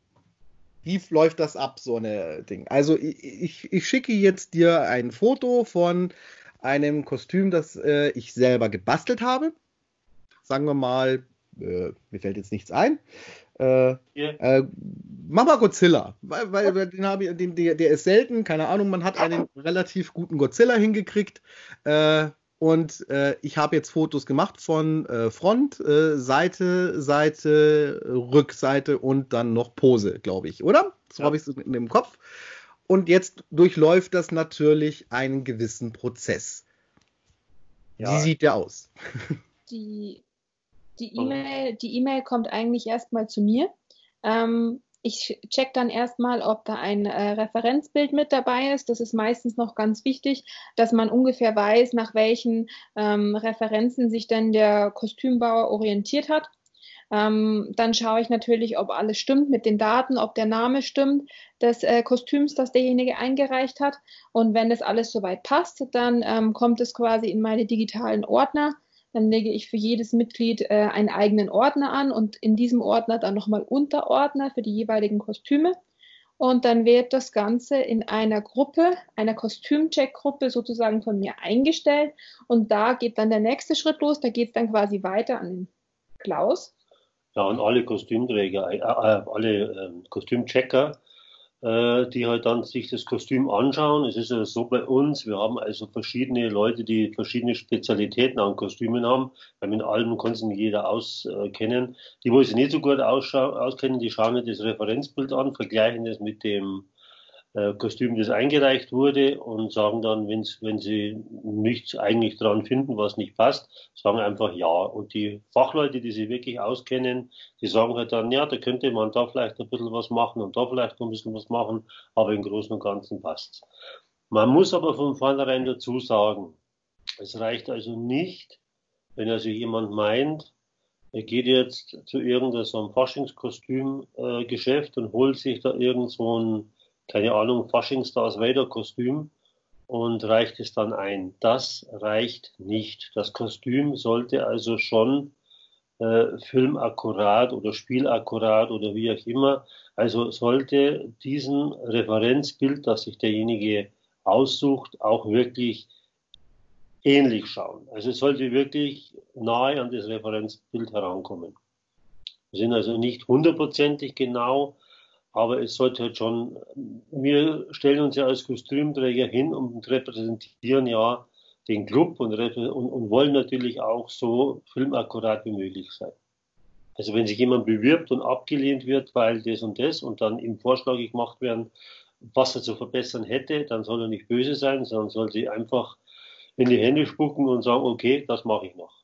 Wie läuft das ab, so eine Ding? Also ich, ich, ich schicke jetzt dir ein Foto von einem Kostüm, das äh, ich selber gebastelt habe. Sagen wir mal, äh, mir fällt jetzt nichts ein. Äh, yeah. äh, mach mal Godzilla, weil, weil den habe ich, den, der, der ist selten, keine Ahnung, man hat einen relativ guten Godzilla hingekriegt. Und äh, ich habe jetzt Fotos gemacht von äh, Front, äh, Seite, Seite, Rückseite und dann noch Pose, glaube ich, oder? So ja. habe ich es in dem Kopf. Und jetzt durchläuft das natürlich einen gewissen Prozess. Ja. Wie sieht der aus? *laughs* Die E-Mail die e kommt eigentlich erstmal zu mir. Ähm, ich check dann erstmal, ob da ein äh, Referenzbild mit dabei ist. Das ist meistens noch ganz wichtig, dass man ungefähr weiß, nach welchen ähm, Referenzen sich denn der Kostümbauer orientiert hat. Ähm, dann schaue ich natürlich, ob alles stimmt mit den Daten, ob der Name stimmt des äh, Kostüms, das derjenige eingereicht hat. Und wenn das alles soweit passt, dann ähm, kommt es quasi in meine digitalen Ordner dann lege ich für jedes Mitglied äh, einen eigenen Ordner an und in diesem Ordner dann nochmal Unterordner für die jeweiligen Kostüme. Und dann wird das Ganze in einer Gruppe, einer Kostümcheck-Gruppe sozusagen von mir eingestellt. Und da geht dann der nächste Schritt los. Da geht es dann quasi weiter an den Klaus. Ja, und alle Kostümträger, äh, äh alle äh, Kostümchecker äh, die halt dann sich das Kostüm anschauen. Es ist ja so bei uns, wir haben also verschiedene Leute, die verschiedene Spezialitäten an Kostümen haben, weil mit allem kann sich nicht jeder auskennen. Die, wo sich nicht so gut auskennen, die schauen nicht das Referenzbild an, vergleichen das mit dem äh, Kostüm, das eingereicht wurde und sagen dann, wenn's, wenn sie nichts eigentlich dran finden, was nicht passt, sagen einfach ja. Und die Fachleute, die sich wirklich auskennen, die sagen halt dann, ja, da könnte man da vielleicht ein bisschen was machen und da vielleicht ein bisschen was machen, aber im Großen und Ganzen passt's. Man muss aber von vornherein dazu sagen, es reicht also nicht, wenn also jemand meint, er geht jetzt zu irgendeinem Faschingskostümgeschäft äh, und holt sich da irgend so ein keine Ahnung, Faschingstars Vader Kostüm und reicht es dann ein. Das reicht nicht. Das Kostüm sollte also schon äh, filmakkurat oder spielakkurat oder wie auch immer, also sollte diesen Referenzbild, das sich derjenige aussucht, auch wirklich ähnlich schauen. Also es sollte wirklich nahe an das Referenzbild herankommen. Wir sind also nicht hundertprozentig genau, aber es sollte halt schon, wir stellen uns ja als Kostümträger hin und repräsentieren ja den Club und, und, und wollen natürlich auch so filmakkurat wie möglich sein. Also wenn sich jemand bewirbt und abgelehnt wird, weil das und das und dann ihm Vorschläge gemacht werden, was er zu verbessern hätte, dann soll er nicht böse sein, sondern soll sie einfach in die Hände spucken und sagen, okay, das mache ich noch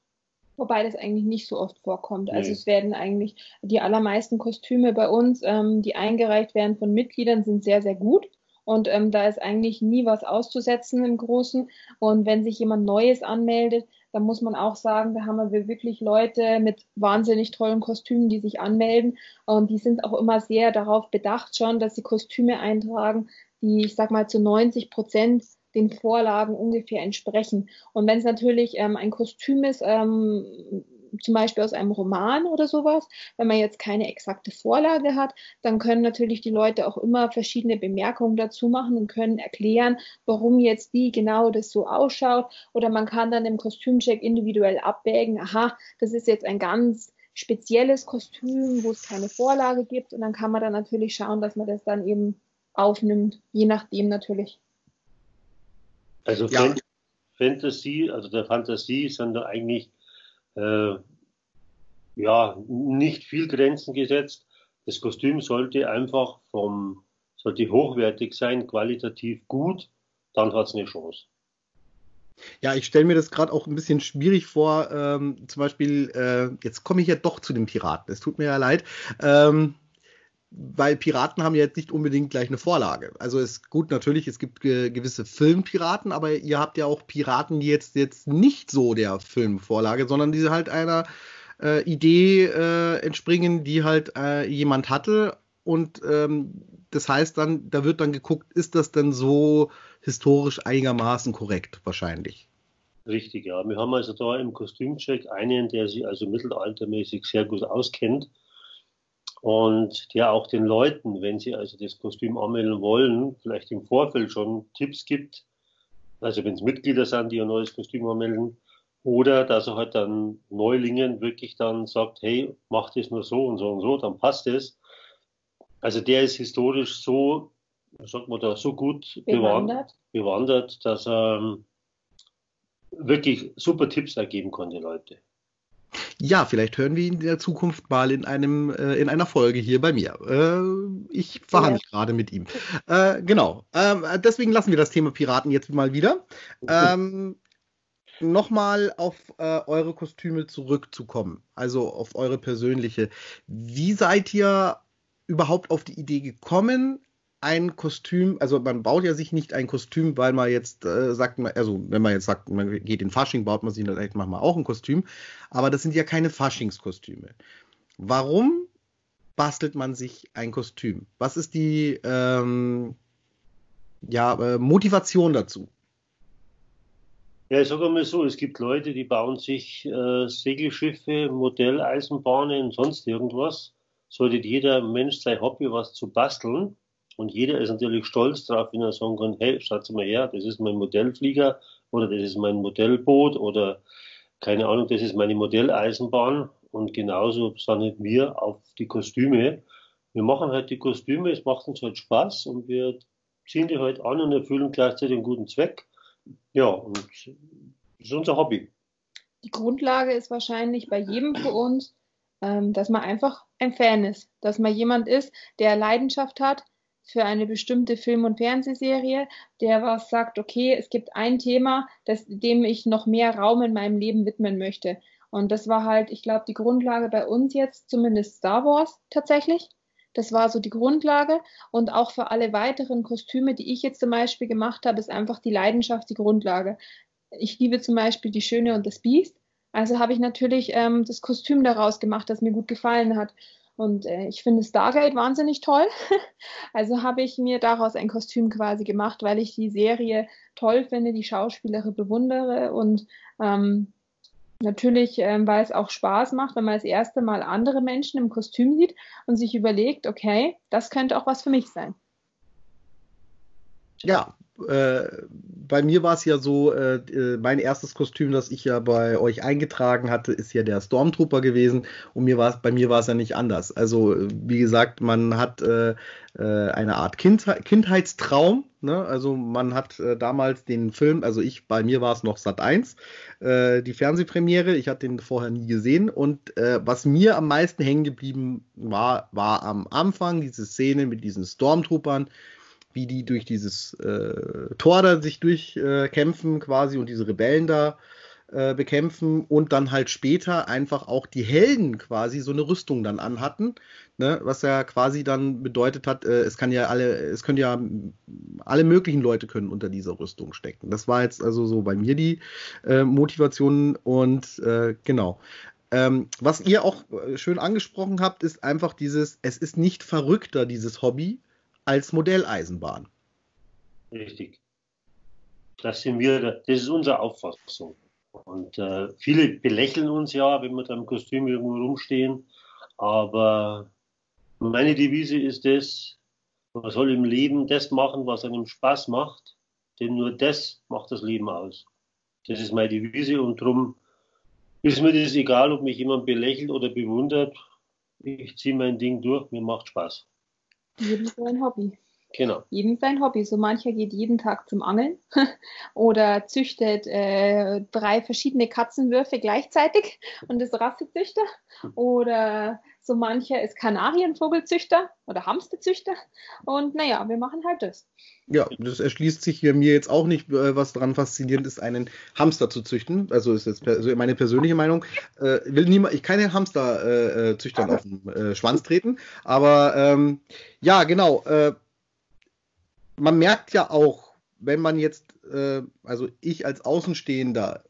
wobei das eigentlich nicht so oft vorkommt. Also es werden eigentlich die allermeisten Kostüme bei uns, ähm, die eingereicht werden von Mitgliedern, sind sehr, sehr gut. Und ähm, da ist eigentlich nie was auszusetzen im Großen. Und wenn sich jemand Neues anmeldet, dann muss man auch sagen, da haben wir wirklich Leute mit wahnsinnig tollen Kostümen, die sich anmelden. Und die sind auch immer sehr darauf bedacht schon, dass sie Kostüme eintragen, die, ich sag mal, zu 90 Prozent den Vorlagen ungefähr entsprechen. Und wenn es natürlich ähm, ein Kostüm ist, ähm, zum Beispiel aus einem Roman oder sowas, wenn man jetzt keine exakte Vorlage hat, dann können natürlich die Leute auch immer verschiedene Bemerkungen dazu machen und können erklären, warum jetzt die genau das so ausschaut. Oder man kann dann im Kostümcheck individuell abwägen, aha, das ist jetzt ein ganz spezielles Kostüm, wo es keine Vorlage gibt. Und dann kann man dann natürlich schauen, dass man das dann eben aufnimmt, je nachdem natürlich. Also ja. Fantasy, also der Fantasie sind da eigentlich äh, ja nicht viel Grenzen gesetzt. Das Kostüm sollte einfach vom sollte hochwertig sein, qualitativ gut, dann hat es eine Chance. Ja, ich stelle mir das gerade auch ein bisschen schwierig vor. Ähm, zum Beispiel, äh, jetzt komme ich ja doch zu den Piraten. Es tut mir ja leid. Ähm, weil Piraten haben ja jetzt nicht unbedingt gleich eine Vorlage. Also es ist gut, natürlich, es gibt ge gewisse Filmpiraten, aber ihr habt ja auch Piraten, die jetzt, jetzt nicht so der Filmvorlage, sondern die halt einer äh, Idee äh, entspringen, die halt äh, jemand hatte. Und ähm, das heißt dann, da wird dann geguckt, ist das denn so historisch einigermaßen korrekt wahrscheinlich. Richtig, ja. Wir haben also da im Kostümcheck einen, der sich also mittelaltermäßig sehr gut auskennt und der auch den Leuten, wenn sie also das Kostüm anmelden wollen, vielleicht im Vorfeld schon Tipps gibt. Also wenn es Mitglieder sind, die ein neues Kostüm anmelden, oder dass er halt dann Neulingen wirklich dann sagt, hey, mach das nur so und so und so, dann passt es. Also der ist historisch so, sagt man da, so gut bewandert, bewandert dass er ähm, wirklich super Tipps ergeben kann, die Leute. Ja, vielleicht hören wir ihn in der Zukunft mal in einem äh, in einer Folge hier bei mir. Äh, ich verhandle ja. gerade mit ihm. Äh, genau. Ähm, deswegen lassen wir das Thema Piraten jetzt mal wieder. Ähm, Nochmal auf äh, eure Kostüme zurückzukommen, also auf eure persönliche. Wie seid ihr überhaupt auf die Idee gekommen, ein Kostüm, also man baut ja sich nicht ein Kostüm, weil man jetzt äh, sagt, also wenn man jetzt sagt, man geht in Fasching, baut man sich vielleicht manchmal auch ein Kostüm, aber das sind ja keine Faschingskostüme. Warum bastelt man sich ein Kostüm? Was ist die ähm, ja, äh, Motivation dazu? Ja, ich sage mal so, es gibt Leute, die bauen sich äh, Segelschiffe, Modelleisenbahnen, sonst irgendwas. Sollte jeder Mensch sein Hobby was zu basteln und jeder ist natürlich stolz darauf, wenn er sagen kann, hey, schaut mal her, das ist mein Modellflieger oder das ist mein Modellboot oder keine Ahnung, das ist meine Modelleisenbahn. Und genauso sind wir auf die Kostüme. Wir machen halt die Kostüme, es macht uns halt Spaß und wir ziehen die halt an und erfüllen gleichzeitig einen guten Zweck. Ja, und das ist unser Hobby. Die Grundlage ist wahrscheinlich bei jedem von uns, ähm, dass man einfach ein Fan ist, dass man jemand ist, der Leidenschaft hat, für eine bestimmte Film- und Fernsehserie, der was sagt, okay, es gibt ein Thema, das, dem ich noch mehr Raum in meinem Leben widmen möchte. Und das war halt, ich glaube, die Grundlage bei uns jetzt, zumindest Star Wars tatsächlich. Das war so die Grundlage. Und auch für alle weiteren Kostüme, die ich jetzt zum Beispiel gemacht habe, ist einfach die Leidenschaft die Grundlage. Ich liebe zum Beispiel die Schöne und das Biest. Also habe ich natürlich ähm, das Kostüm daraus gemacht, das mir gut gefallen hat. Und äh, ich finde Stargate wahnsinnig toll. *laughs* also habe ich mir daraus ein Kostüm quasi gemacht, weil ich die Serie toll finde, die Schauspielerin bewundere und ähm, natürlich, ähm, weil es auch Spaß macht, wenn man das erste Mal andere Menschen im Kostüm sieht und sich überlegt, okay, das könnte auch was für mich sein. Ja, äh, bei mir war es ja so, äh, äh, mein erstes Kostüm, das ich ja bei euch eingetragen hatte, ist ja der Stormtrooper gewesen. Und mir war bei mir war es ja nicht anders. Also, wie gesagt, man hat äh, äh eine Art kind Kindheitstraum. Ne? Also man hat damals den Film, also ich, bei mir war es noch Sat 1, die Fernsehpremiere. Ich hatte den vorher nie gesehen. Und was mir am meisten hängen geblieben war, war am Anfang diese Szene mit diesen Stormtroopern wie die durch dieses äh, Tor da sich durchkämpfen äh, quasi und diese Rebellen da äh, bekämpfen und dann halt später einfach auch die Helden quasi so eine Rüstung dann anhatten, ne? was ja quasi dann bedeutet hat, äh, es kann ja alle, es können ja alle möglichen Leute können unter dieser Rüstung stecken. Das war jetzt also so bei mir die äh, Motivation und äh, genau. Ähm, was ihr auch schön angesprochen habt, ist einfach dieses, es ist nicht verrückter, dieses Hobby, als Modelleisenbahn. Richtig. Das sind wir, das ist unsere Auffassung. Und äh, viele belächeln uns ja, wenn wir da im Kostüm irgendwo rumstehen. Aber meine Devise ist es, man soll im Leben das machen, was einem Spaß macht, denn nur das macht das Leben aus. Das ist meine Devise und darum Ist mir das egal, ob mich jemand belächelt oder bewundert. Ich ziehe mein Ding durch, mir macht Spaß. Jedem sein Hobby. Genau. Jedem sein Hobby. So mancher geht jeden Tag zum Angeln *laughs* oder züchtet äh, drei verschiedene Katzenwürfe gleichzeitig und ist Rassezüchter. Oder so mancher ist Kanarienvogelzüchter oder Hamsterzüchter. Und naja, wir machen halt das. Ja, das erschließt sich hier mir jetzt auch nicht, äh, was daran faszinierend ist, einen Hamster zu züchten. Also ist jetzt also meine persönliche Meinung. Äh, will niemand, ich keine Hamsterzüchtern äh, auf den äh, Schwanz treten. Aber ähm, ja, genau. Äh, man merkt ja auch, wenn man jetzt, äh, also ich als Außenstehender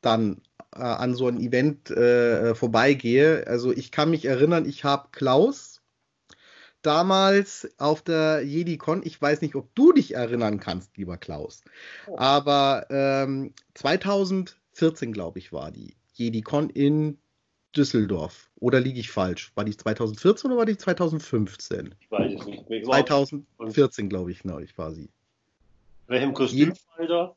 dann äh, an so ein Event äh, vorbeigehe, also ich kann mich erinnern, ich habe Klaus damals auf der JediCon, ich weiß nicht, ob du dich erinnern kannst, lieber Klaus, aber ähm, 2014, glaube ich, war die JediCon in Düsseldorf. Oder liege ich falsch? War die 2014 oder war die 2015? Ich weiß es nicht. mehr. 2014, glaube ich, neulich war sie. Welchem Kostüm war da?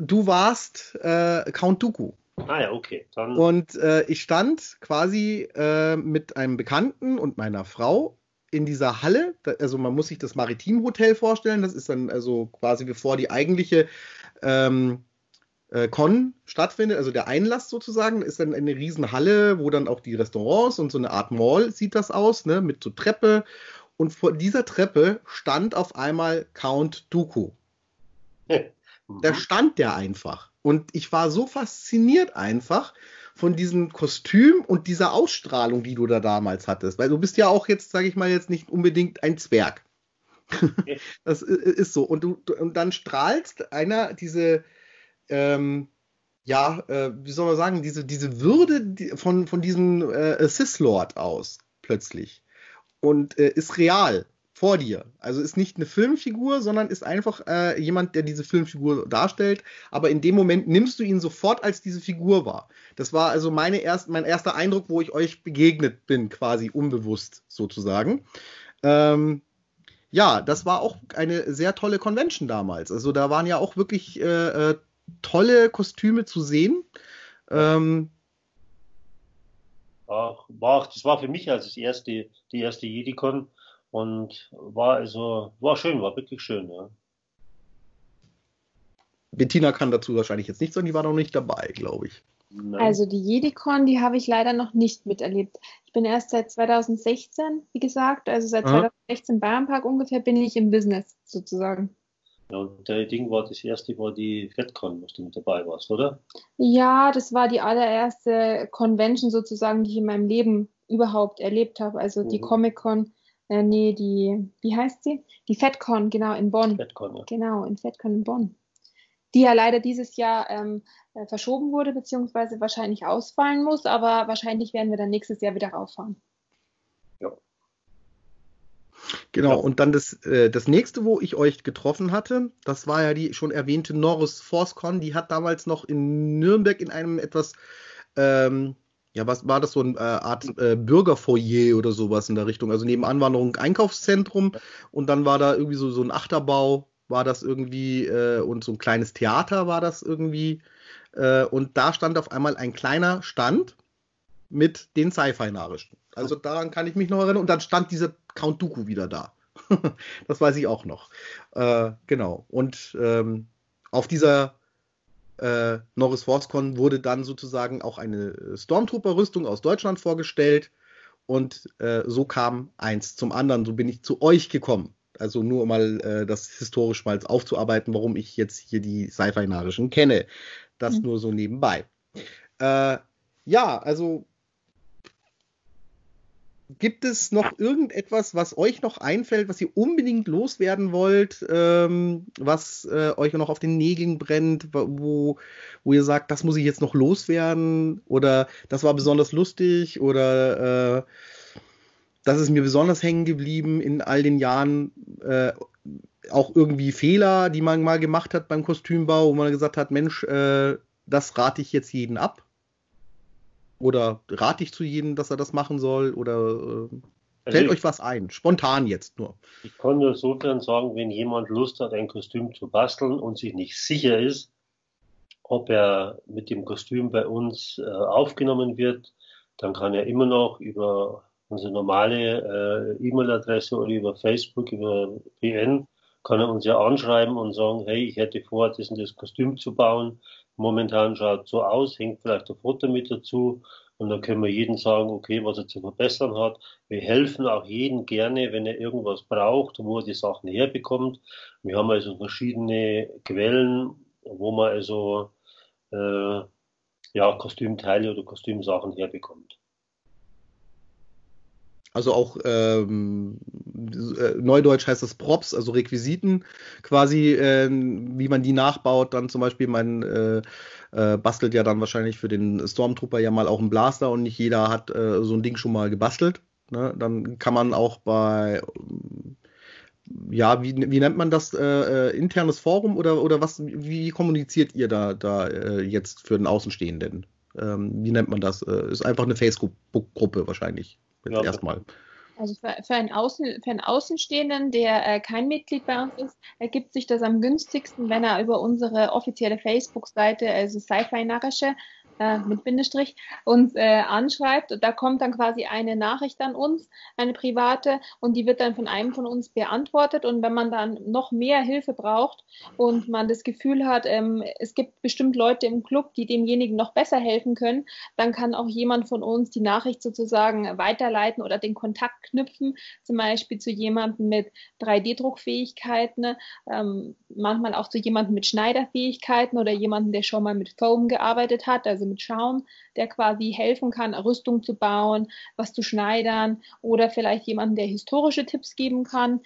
Du warst äh, Count Dooku. Ah ja, okay. Dann Und äh, ich stand quasi äh, mit einem Bekannten und meiner Frau in dieser Halle. Also man muss sich das Maritimhotel vorstellen. Das ist dann also quasi bevor die eigentliche ähm, äh, Con stattfindet, also der Einlass sozusagen, ist dann eine Riesenhalle, wo dann auch die Restaurants und so eine Art Mall sieht das aus, ne, mit so Treppe. Und vor dieser Treppe stand auf einmal Count Dooku. *laughs* Da stand der einfach. Und ich war so fasziniert einfach von diesem Kostüm und dieser Ausstrahlung, die du da damals hattest. Weil du bist ja auch jetzt, sage ich mal, jetzt nicht unbedingt ein Zwerg. *laughs* das ist so. Und, du, und dann strahlst einer diese, ähm, ja, äh, wie soll man sagen, diese, diese Würde von, von diesem äh, Sith-Lord aus plötzlich. Und äh, ist real vor dir. Also ist nicht eine Filmfigur, sondern ist einfach äh, jemand, der diese Filmfigur darstellt. Aber in dem Moment nimmst du ihn sofort als diese Figur wahr. Das war also meine erst, mein erster Eindruck, wo ich euch begegnet bin, quasi unbewusst sozusagen. Ähm, ja, das war auch eine sehr tolle Convention damals. Also da waren ja auch wirklich äh, äh tolle Kostüme zu sehen. Ähm, Ach, war, das war für mich als das erste, die erste Jedi-Con und war also, war schön, war wirklich schön, ja. Bettina kann dazu wahrscheinlich jetzt nichts sagen, die war noch nicht dabei, glaube ich. Nein. Also die Jedicon, die habe ich leider noch nicht miterlebt. Ich bin erst seit 2016, wie gesagt, also seit Aha. 2016 Bayernpark ungefähr bin ich im Business sozusagen. Ja, und der Ding war das erste, war die FedCon, wo du mit dabei warst, oder? Ja, das war die allererste Convention sozusagen, die ich in meinem Leben überhaupt erlebt habe. Also die mhm. Comic-Con äh, nee, die, wie heißt sie? Die FedCon, genau, in Bonn. FedCon, ja. Genau, in FedCon in Bonn. Die ja leider dieses Jahr ähm, äh, verschoben wurde, beziehungsweise wahrscheinlich ausfallen muss, aber wahrscheinlich werden wir dann nächstes Jahr wieder rauffahren. Ja. Genau, ja. und dann das, äh, das nächste, wo ich euch getroffen hatte, das war ja die schon erwähnte Norris ForceCon, die hat damals noch in Nürnberg in einem etwas ähm, ja, was war das so eine äh, Art äh, Bürgerfoyer oder sowas in der Richtung? Also neben Anwanderung Einkaufszentrum und dann war da irgendwie so, so ein Achterbau, war das irgendwie äh, und so ein kleines Theater war das irgendwie. Äh, und da stand auf einmal ein kleiner Stand mit den Sci-Fi-Nachrichten. Also daran kann ich mich noch erinnern. Und dann stand dieser Count Dooku wieder da. *laughs* das weiß ich auch noch. Äh, genau. Und ähm, auf dieser äh, Norris ForceCon wurde dann sozusagen auch eine äh, Stormtrooper-Rüstung aus Deutschland vorgestellt und äh, so kam eins zum anderen. So bin ich zu euch gekommen. Also nur mal äh, das historisch mal aufzuarbeiten, warum ich jetzt hier die Sci-Fi-Narischen kenne. Das mhm. nur so nebenbei. Äh, ja, also Gibt es noch irgendetwas, was euch noch einfällt, was ihr unbedingt loswerden wollt, ähm, was äh, euch noch auf den Nägeln brennt, wo, wo ihr sagt, das muss ich jetzt noch loswerden oder das war besonders lustig oder äh, das ist mir besonders hängen geblieben in all den Jahren, äh, auch irgendwie Fehler, die man mal gemacht hat beim Kostümbau, wo man gesagt hat, Mensch, äh, das rate ich jetzt jeden ab. Oder rate ich zu jedem, dass er das machen soll? Oder äh, also fällt euch was ein? Spontan jetzt nur. Ich kann nur sofern sagen, wenn jemand Lust hat, ein Kostüm zu basteln und sich nicht sicher ist, ob er mit dem Kostüm bei uns äh, aufgenommen wird, dann kann er immer noch über unsere normale äh, E-Mail-Adresse oder über Facebook, über PN, kann er uns ja anschreiben und sagen, hey, ich hätte vor, das und das Kostüm zu bauen. Momentan schaut so aus, hängt vielleicht ein Foto mit dazu und dann können wir jedem sagen, okay, was er zu verbessern hat. Wir helfen auch jedem gerne, wenn er irgendwas braucht, wo er die Sachen herbekommt. Wir haben also verschiedene Quellen, wo man also äh, ja, Kostümteile oder Kostümsachen herbekommt. Also auch ähm, äh, Neudeutsch heißt das Props, also Requisiten quasi, äh, wie man die nachbaut. Dann zum Beispiel, man äh, äh, bastelt ja dann wahrscheinlich für den Stormtrooper ja mal auch einen Blaster und nicht jeder hat äh, so ein Ding schon mal gebastelt. Ne? Dann kann man auch bei ja, wie, wie nennt man das? Äh, internes Forum oder, oder was? Wie kommuniziert ihr da, da jetzt für den Außenstehenden? Ähm, wie nennt man das? ist einfach eine Facebook-Gruppe wahrscheinlich ja. erstmal. Also für, für, einen Außen, für einen Außenstehenden, der äh, kein Mitglied bei uns ist, ergibt sich das am günstigsten, wenn er über unsere offizielle Facebook-Seite, also Sci-Fi Narrische, äh, mit Bindestrich, uns äh, anschreibt. Da kommt dann quasi eine Nachricht an uns, eine private, und die wird dann von einem von uns beantwortet. Und wenn man dann noch mehr Hilfe braucht und man das Gefühl hat, ähm, es gibt bestimmt Leute im Club, die demjenigen noch besser helfen können, dann kann auch jemand von uns die Nachricht sozusagen weiterleiten oder den Kontakt knüpfen, zum Beispiel zu jemandem mit 3D-Druckfähigkeiten, ähm, manchmal auch zu jemandem mit Schneiderfähigkeiten oder jemandem, der schon mal mit Foam gearbeitet hat, also mit Schaum, der quasi helfen kann, Rüstung zu bauen, was zu schneidern oder vielleicht jemanden, der historische Tipps geben kann.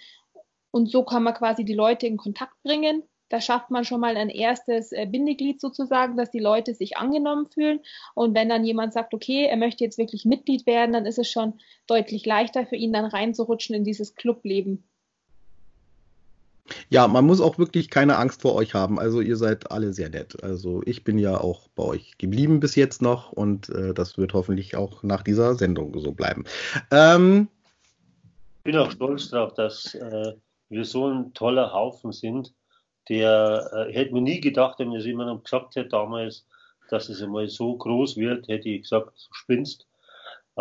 Und so kann man quasi die Leute in Kontakt bringen. Da schafft man schon mal ein erstes äh, Bindeglied sozusagen, dass die Leute sich angenommen fühlen. Und wenn dann jemand sagt, okay, er möchte jetzt wirklich Mitglied werden, dann ist es schon deutlich leichter für ihn, dann reinzurutschen in dieses Clubleben. Ja, man muss auch wirklich keine Angst vor euch haben. Also ihr seid alle sehr nett. Also ich bin ja auch bei euch geblieben bis jetzt noch und äh, das wird hoffentlich auch nach dieser Sendung so bleiben. Ähm, ich bin auch stolz darauf, dass äh, wir so ein toller Haufen sind. Der äh, hätte mir nie gedacht, wenn mir das jemand gesagt hätte damals, dass es einmal so groß wird, hätte ich gesagt, du spinnst.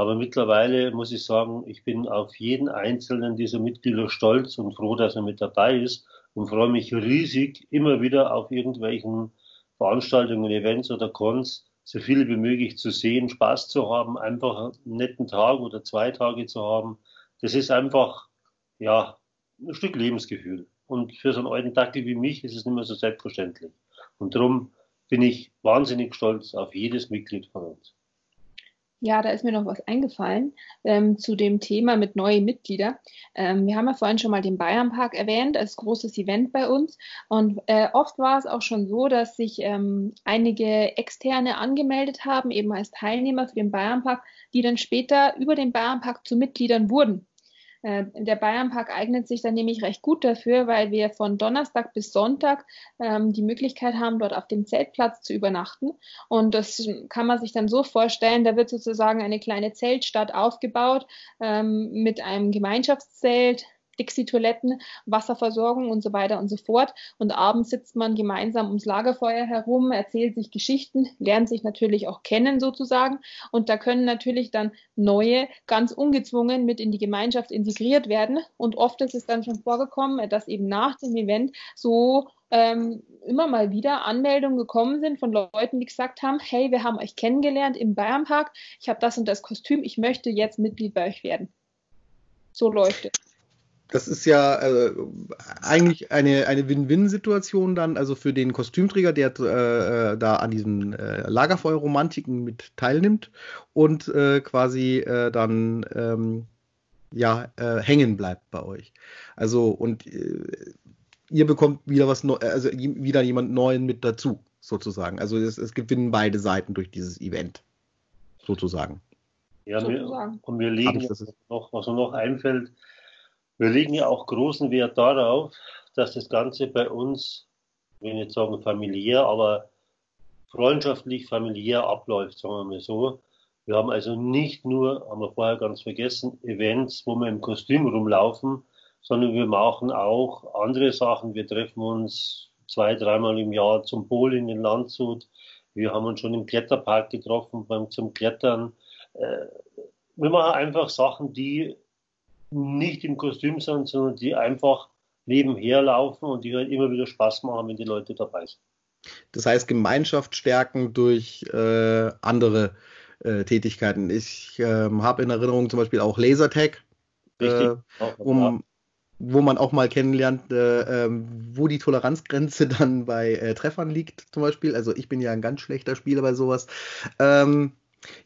Aber mittlerweile muss ich sagen, ich bin auf jeden einzelnen dieser Mitglieder stolz und froh, dass er mit dabei ist und freue mich riesig, immer wieder auf irgendwelchen Veranstaltungen, Events oder Cons so viele wie möglich zu sehen, Spaß zu haben, einfach einen netten Tag oder zwei Tage zu haben. Das ist einfach, ja, ein Stück Lebensgefühl. Und für so einen alten Dackel wie mich ist es nicht mehr so selbstverständlich. Und darum bin ich wahnsinnig stolz auf jedes Mitglied von uns. Ja, da ist mir noch was eingefallen ähm, zu dem Thema mit neuen Mitgliedern. Ähm, wir haben ja vorhin schon mal den Bayernpark erwähnt als großes Event bei uns. Und äh, oft war es auch schon so, dass sich ähm, einige Externe angemeldet haben, eben als Teilnehmer für den Bayernpark, die dann später über den Bayernpark zu Mitgliedern wurden. Äh, der Bayernpark eignet sich dann nämlich recht gut dafür, weil wir von Donnerstag bis Sonntag ähm, die Möglichkeit haben, dort auf dem Zeltplatz zu übernachten. Und das kann man sich dann so vorstellen, da wird sozusagen eine kleine Zeltstadt aufgebaut ähm, mit einem Gemeinschaftszelt, Dixie-Toiletten, Wasserversorgung und so weiter und so fort. Und abends sitzt man gemeinsam ums Lagerfeuer herum, erzählt sich Geschichten, lernt sich natürlich auch kennen sozusagen. Und da können natürlich dann neue ganz ungezwungen mit in die Gemeinschaft integriert werden. Und oft ist es dann schon vorgekommen, dass eben nach dem Event so ähm, immer mal wieder Anmeldungen gekommen sind von Leuten, die gesagt haben, hey, wir haben euch kennengelernt im Bayernpark, ich habe das und das Kostüm, ich möchte jetzt Mitglied bei euch werden. So läuft es das ist ja äh, eigentlich eine, eine Win-Win-Situation dann, also für den Kostümträger, der äh, da an diesen äh, Lagerfeuerromantiken mit teilnimmt und äh, quasi äh, dann ähm, ja äh, hängen bleibt bei euch. Also und äh, ihr bekommt wieder was Neu also wieder jemand Neuen mit dazu, sozusagen. Also es, es gewinnen beide Seiten durch dieses Event, sozusagen. Ja, mir, und mir liegen noch, was mir noch einfällt, wir legen ja auch großen Wert darauf, dass das Ganze bei uns, ich will nicht sagen familiär, aber freundschaftlich familiär abläuft, sagen wir mal so. Wir haben also nicht nur, haben wir vorher ganz vergessen, Events, wo wir im Kostüm rumlaufen, sondern wir machen auch andere Sachen. Wir treffen uns zwei, dreimal im Jahr zum Bowling in Landshut. Wir haben uns schon im Kletterpark getroffen beim, zum Klettern. Äh, wir machen einfach Sachen, die nicht im Kostüm sind, sondern die einfach nebenher laufen und die halt immer wieder Spaß machen, wenn die Leute dabei sind. Das heißt, Gemeinschaft stärken durch äh, andere äh, Tätigkeiten. Ich äh, habe in Erinnerung zum Beispiel auch Lasertag, äh, um, wo man auch mal kennenlernt, äh, ähm, wo die Toleranzgrenze *laughs* dann bei äh, Treffern liegt, zum Beispiel. Also ich bin ja ein ganz schlechter Spieler bei sowas. Ähm,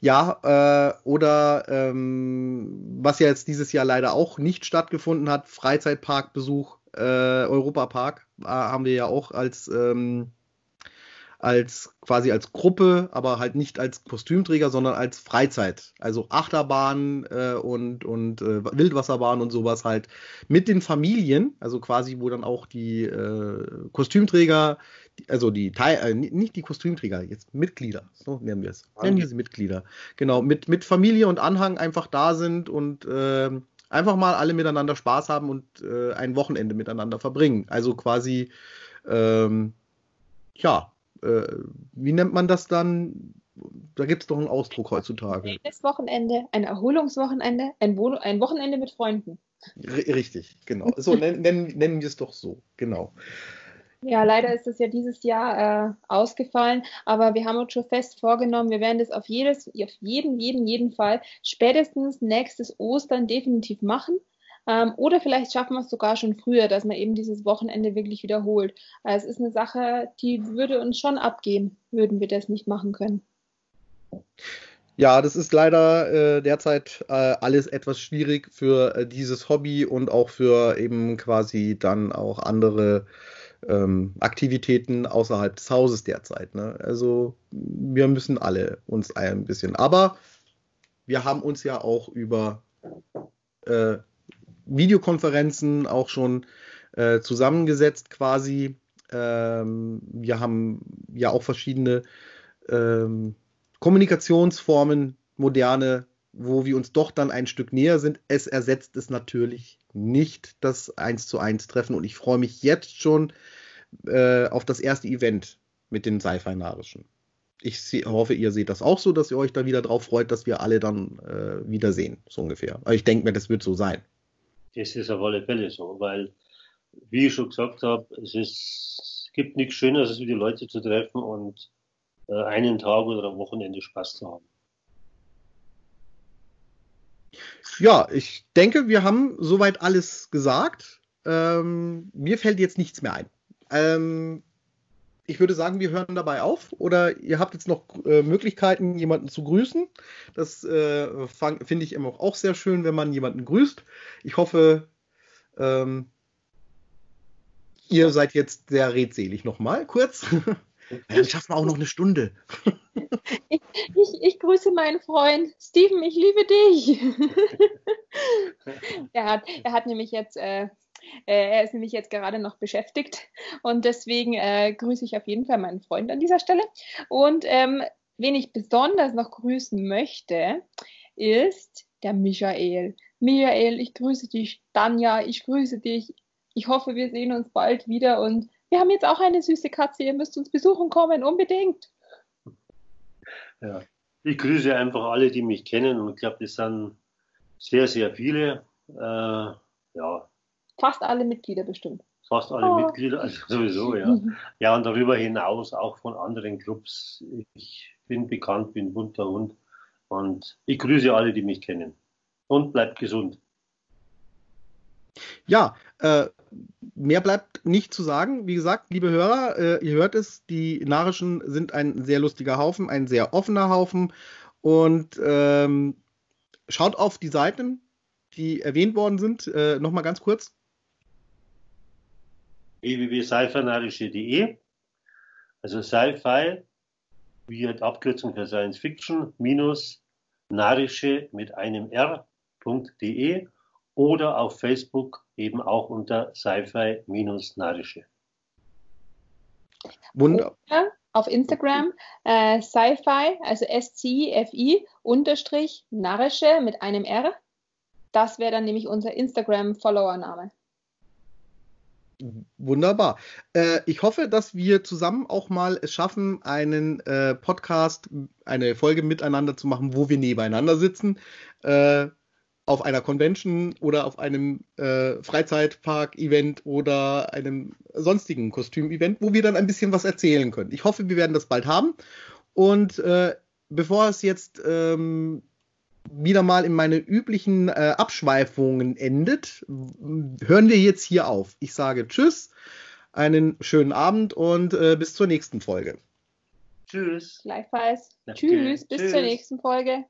ja, äh, oder ähm, was ja jetzt dieses Jahr leider auch nicht stattgefunden hat, Freizeitparkbesuch, äh, Europapark, äh, haben wir ja auch als ähm, als quasi als Gruppe, aber halt nicht als Kostümträger, sondern als Freizeit. Also Achterbahn äh, und, und äh, Wildwasserbahn und sowas halt mit den Familien, also quasi, wo dann auch die äh, Kostümträger, also die Teil, äh, nicht die Kostümträger, jetzt Mitglieder, so nennen wir es. Nennen wir sie Mitglieder. Genau, mit, mit Familie und Anhang einfach da sind und äh, einfach mal alle miteinander Spaß haben und äh, ein Wochenende miteinander verbringen. Also quasi, ähm, ja, äh, wie nennt man das dann? Da gibt es doch einen Ausdruck heutzutage. Das Wochenende, ein Erholungswochenende, ein, Wo ein Wochenende mit Freunden. R richtig, genau. So nennen, *laughs* nennen, nennen wir es doch so, genau. Ja, leider ist das ja dieses Jahr äh, ausgefallen, aber wir haben uns schon fest vorgenommen, wir werden das auf jedes, auf jeden, jeden, jeden Fall spätestens nächstes Ostern definitiv machen. Ähm, oder vielleicht schaffen wir es sogar schon früher, dass man eben dieses Wochenende wirklich wiederholt. Also es ist eine Sache, die würde uns schon abgehen, würden wir das nicht machen können. Ja, das ist leider äh, derzeit äh, alles etwas schwierig für äh, dieses Hobby und auch für eben quasi dann auch andere ähm, Aktivitäten außerhalb des Hauses derzeit. Ne? Also wir müssen alle uns ein bisschen. Aber wir haben uns ja auch über äh, Videokonferenzen auch schon äh, zusammengesetzt quasi. Ähm, wir haben ja auch verschiedene ähm, Kommunikationsformen, moderne, wo wir uns doch dann ein Stück näher sind. Es ersetzt es natürlich nicht das 1 zu 1 Treffen und ich freue mich jetzt schon äh, auf das erste Event mit den Sci-Fi-Narischen. Ich hoffe, ihr seht das auch so, dass ihr euch da wieder drauf freut, dass wir alle dann äh, wiedersehen, so ungefähr. Aber ich denke mir, das wird so sein. Das ist auf alle Fälle so, weil, wie ich schon gesagt habe, es, ist, gibt nichts Schöneres, als die Leute zu treffen und äh, einen Tag oder am Wochenende Spaß zu haben. Ja, ich denke, wir haben soweit alles gesagt. Ähm, mir fällt jetzt nichts mehr ein. Ähm, ich würde sagen, wir hören dabei auf. Oder ihr habt jetzt noch äh, Möglichkeiten, jemanden zu grüßen. Das äh, finde ich immer auch sehr schön, wenn man jemanden grüßt. Ich hoffe, ähm, ihr seid jetzt sehr redselig nochmal kurz. *laughs* Dann schaffen wir auch noch eine Stunde. ich, *laughs* ich, ich, grüße meinen Freund Steven, ich liebe dich. *laughs* er, hat, er hat nämlich jetzt äh, äh, er ist nämlich jetzt gerade noch beschäftigt und deswegen äh, grüße ich auf jeden Fall meinen Freund an dieser Stelle. Und ähm, wen ich besonders noch grüßen möchte, ist der Michael. Michael, ich grüße dich. Danja, ich grüße dich. Ich hoffe, wir sehen uns bald wieder und wir haben jetzt auch eine süße Katze. Ihr müsst uns besuchen kommen, unbedingt. Ja, ich grüße einfach alle, die mich kennen und ich glaube, das sind sehr, sehr viele. Äh, ja, Fast alle Mitglieder bestimmt. Fast alle oh. Mitglieder, also sowieso, ja. *laughs* Ja, und darüber hinaus auch von anderen Clubs. Ich bin bekannt, bin bunter Hund und ich grüße alle, die mich kennen. Und bleibt gesund. Ja, äh, mehr bleibt nicht zu sagen. Wie gesagt, liebe Hörer, äh, ihr hört es, die Narischen sind ein sehr lustiger Haufen, ein sehr offener Haufen. Und ähm, schaut auf die Seiten, die erwähnt worden sind. Äh, Nochmal ganz kurz www.sci-fi-narische.de. Also Sci-Fi, wie halt Abkürzung für Science Fiction, minus narische mit einem R.de oder auf Facebook eben auch unter Sci-Fi minus narische. Wunderbar. Auf Instagram äh, Sci-Fi, also S-C-F-I unterstrich narische mit einem R. Das wäre dann nämlich unser Instagram-Follower-Name. Wunderbar. Äh, ich hoffe, dass wir zusammen auch mal es schaffen, einen äh, Podcast, eine Folge miteinander zu machen, wo wir nebeneinander sitzen. Äh, auf einer Convention oder auf einem äh, Freizeitpark-Event oder einem sonstigen Kostüm-Event, wo wir dann ein bisschen was erzählen können. Ich hoffe, wir werden das bald haben. Und äh, bevor es jetzt ähm, wieder mal in meine üblichen äh, Abschweifungen endet, hören wir jetzt hier auf. Ich sage Tschüss, einen schönen Abend und äh, bis zur nächsten Folge. Tschüss. Gleichfalls. Tschüss, bis Tschüss. zur nächsten Folge.